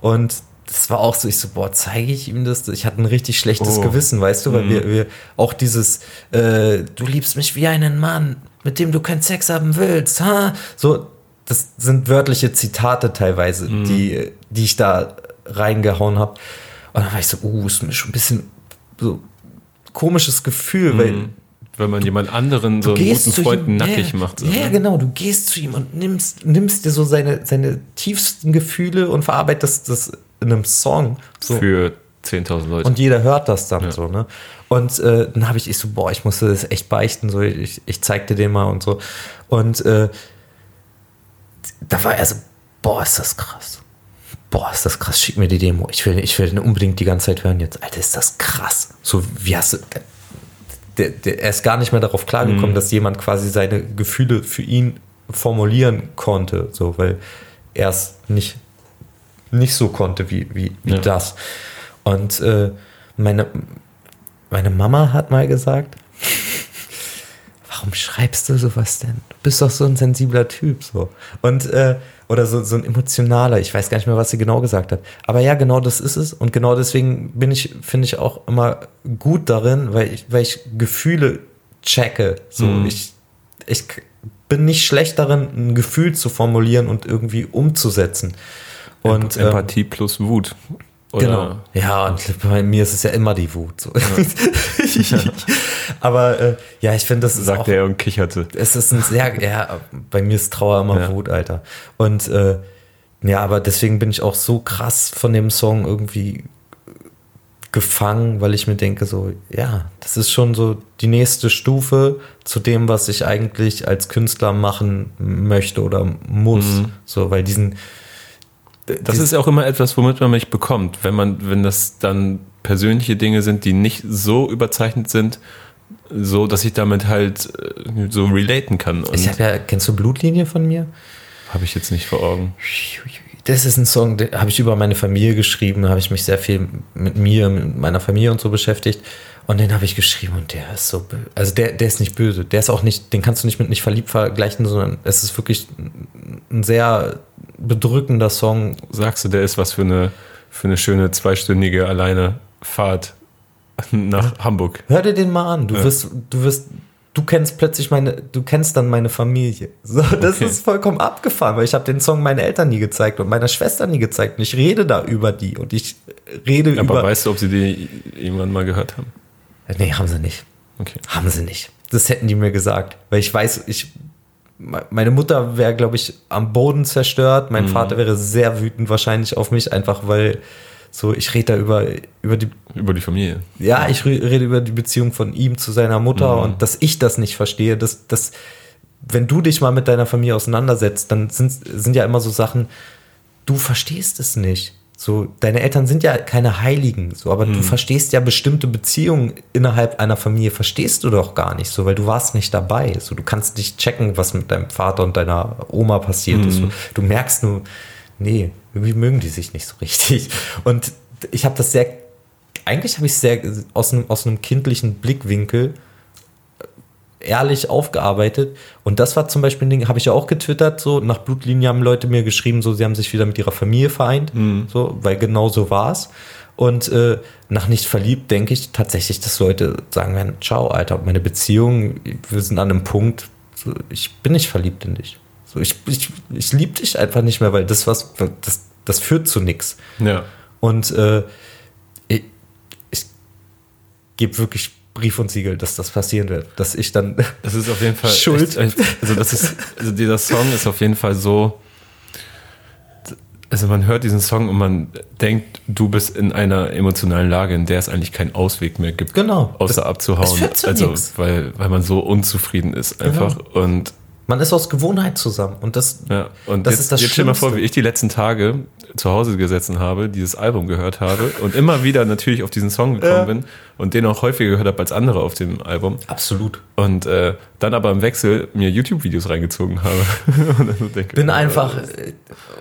[SPEAKER 2] und das war auch so, ich so, boah, zeige ich ihm das? Ich hatte ein richtig schlechtes
[SPEAKER 1] Oh.
[SPEAKER 2] Gewissen, weißt du, weil wir, wir auch dieses, äh, du liebst mich wie einen Mann, mit dem du keinen Sex haben willst, ha? So, das sind wörtliche Zitate teilweise, die, die ich da reingehauen habe. Und dann war ich so, uh, ist mir schon ein bisschen so komisches Gefühl, weil
[SPEAKER 1] Wenn man jemand anderen so einen guten Freund
[SPEAKER 2] ihm,
[SPEAKER 1] nackig
[SPEAKER 2] ja,
[SPEAKER 1] macht. So,
[SPEAKER 2] ja,
[SPEAKER 1] ne?
[SPEAKER 2] genau. Du gehst zu ihm und nimmst, nimmst dir so seine, seine tiefsten Gefühle und verarbeitest das in einem Song. So.
[SPEAKER 1] Für 10.000 Leute.
[SPEAKER 2] Und jeder hört das dann so, ne? Und äh, dann habe ich, ich so, boah, ich musste das echt beichten, so, ich, ich zeig dir den mal und so. Und äh, da war er so, boah, ist das krass. Boah, ist das krass, schick mir die Demo. Ich will, ich will unbedingt die ganze Zeit hören jetzt. Alter, ist das krass. So, wie hast du. Der, der, er ist gar nicht mehr darauf klargekommen, dass jemand quasi seine Gefühle für ihn formulieren konnte, so, weil er es nicht, nicht so konnte wie, wie, wie
[SPEAKER 1] Ja.
[SPEAKER 2] das. Und äh, meine, meine Mama hat mal gesagt, warum schreibst du sowas denn? Du bist doch so ein sensibler Typ, so. Und, äh, oder so, so ein emotionaler, ich weiß gar nicht mehr, was sie genau gesagt hat. Aber ja, genau das ist es. Und genau deswegen bin ich, finde ich auch immer gut darin, weil ich, weil ich Gefühle checke. So,
[SPEAKER 1] Mhm.
[SPEAKER 2] ich, ich bin nicht schlecht darin, ein Gefühl zu formulieren und irgendwie umzusetzen. Und ähm,
[SPEAKER 1] Empathie plus Wut. Oder
[SPEAKER 2] Genau. Ja, und bei mir ist es ja immer die Wut. So. Aber äh, ja, ich finde, das ist auch,
[SPEAKER 1] Sagte er und kicherte.
[SPEAKER 2] es ist ein sehr, ja, bei mir ist Trauer immer
[SPEAKER 1] Ja.
[SPEAKER 2] Wut, Alter. Und äh, ja, aber deswegen bin ich auch so krass von dem Song irgendwie gefangen, weil ich mir denke, so, ja, das ist schon so die nächste Stufe zu dem, was ich eigentlich als Künstler machen möchte oder muss.
[SPEAKER 1] Mhm.
[SPEAKER 2] So, weil diesen.
[SPEAKER 1] Das ist auch immer etwas, womit man mich bekommt. Wenn man, wenn das dann persönliche Dinge sind, die nicht so überzeichnet sind, so dass ich damit halt äh, so relaten kann. Und
[SPEAKER 2] Ich habe ja, kennst du Blutlinie von mir?
[SPEAKER 1] habe ich jetzt nicht vor Augen.
[SPEAKER 2] Das ist ein Song, den habe ich über meine Familie geschrieben, da habe ich mich sehr viel mit mir, mit meiner Familie und so beschäftigt. Und den habe ich geschrieben und der ist so böse. Also der, der ist nicht böse. Der ist auch nicht, den kannst du nicht mit nicht verliebt vergleichen, sondern es ist wirklich ein sehr bedrückender Song.
[SPEAKER 1] Sagst du, der ist was für eine, für eine schöne zweistündige alleine Fahrt nach Hamburg?
[SPEAKER 2] Hör dir den mal an. Du
[SPEAKER 1] Ja.
[SPEAKER 2] wirst, du wirst, du kennst plötzlich meine, du kennst dann meine Familie. So, das
[SPEAKER 1] Okay.
[SPEAKER 2] ist vollkommen abgefahren, weil ich habe den Song meinen Eltern nie gezeigt und meiner Schwester nie gezeigt. Und ich rede da über die und ich rede
[SPEAKER 1] Aber
[SPEAKER 2] über.
[SPEAKER 1] weißt du, ob sie die irgendwann mal gehört haben?
[SPEAKER 2] Nee, haben sie nicht.
[SPEAKER 1] Okay.
[SPEAKER 2] Haben sie nicht. Das hätten die mir gesagt. Weil ich weiß, ich. Me- Meine Mutter wäre, glaube ich, am Boden zerstört. Mein Vater wäre sehr wütend wahrscheinlich auf mich, einfach weil so, ich rede da über, über die.
[SPEAKER 1] Über die Familie.
[SPEAKER 2] Ja, ich re- rede über die Beziehung von ihm zu seiner Mutter und dass ich das nicht verstehe, dass, dass, wenn du dich mal mit deiner Familie auseinandersetzt, dann sind, sind ja immer so Sachen, du verstehst es nicht. So, deine Eltern sind ja keine Heiligen, so, aber du verstehst ja bestimmte Beziehungen innerhalb einer Familie, verstehst du doch gar nicht so, weil du warst nicht dabei. So, du kannst nicht checken, was mit deinem Vater und deiner Oma passiert ist. So, du merkst nur, nee, irgendwie mögen die sich nicht so richtig. Und ich habe das sehr, eigentlich habe ich es sehr aus einem, aus einem kindlichen Blickwinkel ehrlich aufgearbeitet. Und das war zum Beispiel ein Ding, habe ich ja auch getwittert, so nach Blutlinie haben Leute mir geschrieben, so sie haben sich wieder mit ihrer Familie vereint, so, weil genau so war es. Und äh, nach nicht verliebt denke ich tatsächlich, dass Leute sagen werden, ciao, Alter, meine Beziehung, wir sind an einem Punkt, so, ich bin nicht verliebt in dich. So, ich ich, ich liebe dich einfach nicht mehr, weil das was, das, das führt zu nichts.
[SPEAKER 1] Ja.
[SPEAKER 2] Und äh, ich, ich gebe wirklich Brief und Siegel, dass das passieren wird. Dass ich dann.
[SPEAKER 1] Das ist auf jeden Fall
[SPEAKER 2] Schuld.
[SPEAKER 1] Echt, also das ist, also dieser Song ist auf jeden Fall so. Also man hört diesen Song und man denkt, du bist in einer emotionalen Lage, in der es eigentlich keinen Ausweg mehr gibt,
[SPEAKER 2] Genau.
[SPEAKER 1] außer
[SPEAKER 2] Das-
[SPEAKER 1] abzuhauen.
[SPEAKER 2] es führt zu
[SPEAKER 1] also
[SPEAKER 2] nix.
[SPEAKER 1] weil weil man so unzufrieden ist einfach und
[SPEAKER 2] Man ist aus Gewohnheit zusammen. Und das.
[SPEAKER 1] ja und
[SPEAKER 2] Das
[SPEAKER 1] jetzt,
[SPEAKER 2] ist das
[SPEAKER 1] jetzt stell dir mal vor, wie ich die letzten Tage zu Hause gesessen habe, dieses Album gehört habe und immer wieder natürlich auf diesen Song gekommen
[SPEAKER 2] Ja.
[SPEAKER 1] bin und den auch häufiger gehört habe als andere auf dem Album.
[SPEAKER 2] Absolut.
[SPEAKER 1] Und äh, dann aber im Wechsel mir YouTube-Videos reingezogen habe. denke,
[SPEAKER 2] Bin einfach. äh,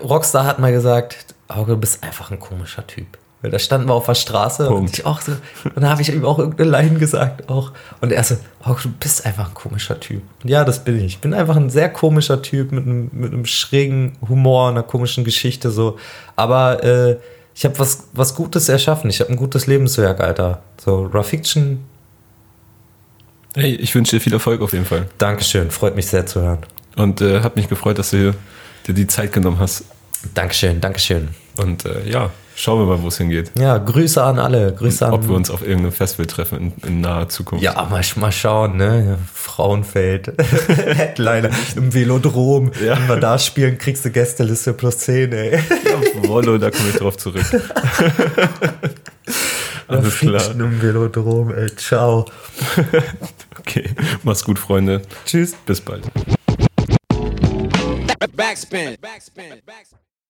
[SPEAKER 2] Rockstar hat mal gesagt, Auge, du bist einfach ein komischer Typ. Weil da standen wir auf der Straße und
[SPEAKER 1] Punkt.
[SPEAKER 2] ich auch so. Und da habe ich ihm auch irgendeine Line gesagt. Auch. Und er so, Auge, du bist einfach ein komischer Typ. Und ja, das bin ich. Ich bin einfach ein sehr komischer Typ mit einem, mit einem schrägen Humor, einer komischen Geschichte so. Aber äh, ich habe was, was Gutes erschaffen. Ich habe ein gutes Lebenswerk, Alter. So, Raw Fiction,
[SPEAKER 1] Hey, ich wünsche dir viel Erfolg auf jeden Fall.
[SPEAKER 2] Dankeschön. Freut mich sehr zu hören.
[SPEAKER 1] Und äh, hat mich gefreut, dass du dir die Zeit genommen hast.
[SPEAKER 2] Dankeschön, Dankeschön.
[SPEAKER 1] Und äh, ja, schauen wir mal, wo es hingeht.
[SPEAKER 2] Ja, Grüße an alle. Grüße an.
[SPEAKER 1] Ob wir uns auf irgendeinem Festival treffen in, in naher Zukunft.
[SPEAKER 2] Ja, mal, mal schauen, ne? Ja, Frauenfeld. Headliner im Velodrom.
[SPEAKER 1] Ja.
[SPEAKER 2] Wenn wir da spielen, kriegst du Gästeliste plus 10, ey.
[SPEAKER 1] Wollo, da komme ich drauf zurück. Alles klar.
[SPEAKER 2] Im Velodrom, ey. Ciao.
[SPEAKER 1] Okay, mach's gut, Freunde.
[SPEAKER 2] Tschüss.
[SPEAKER 1] Bis bald.
[SPEAKER 3] Backspin. Backspin. Backspin.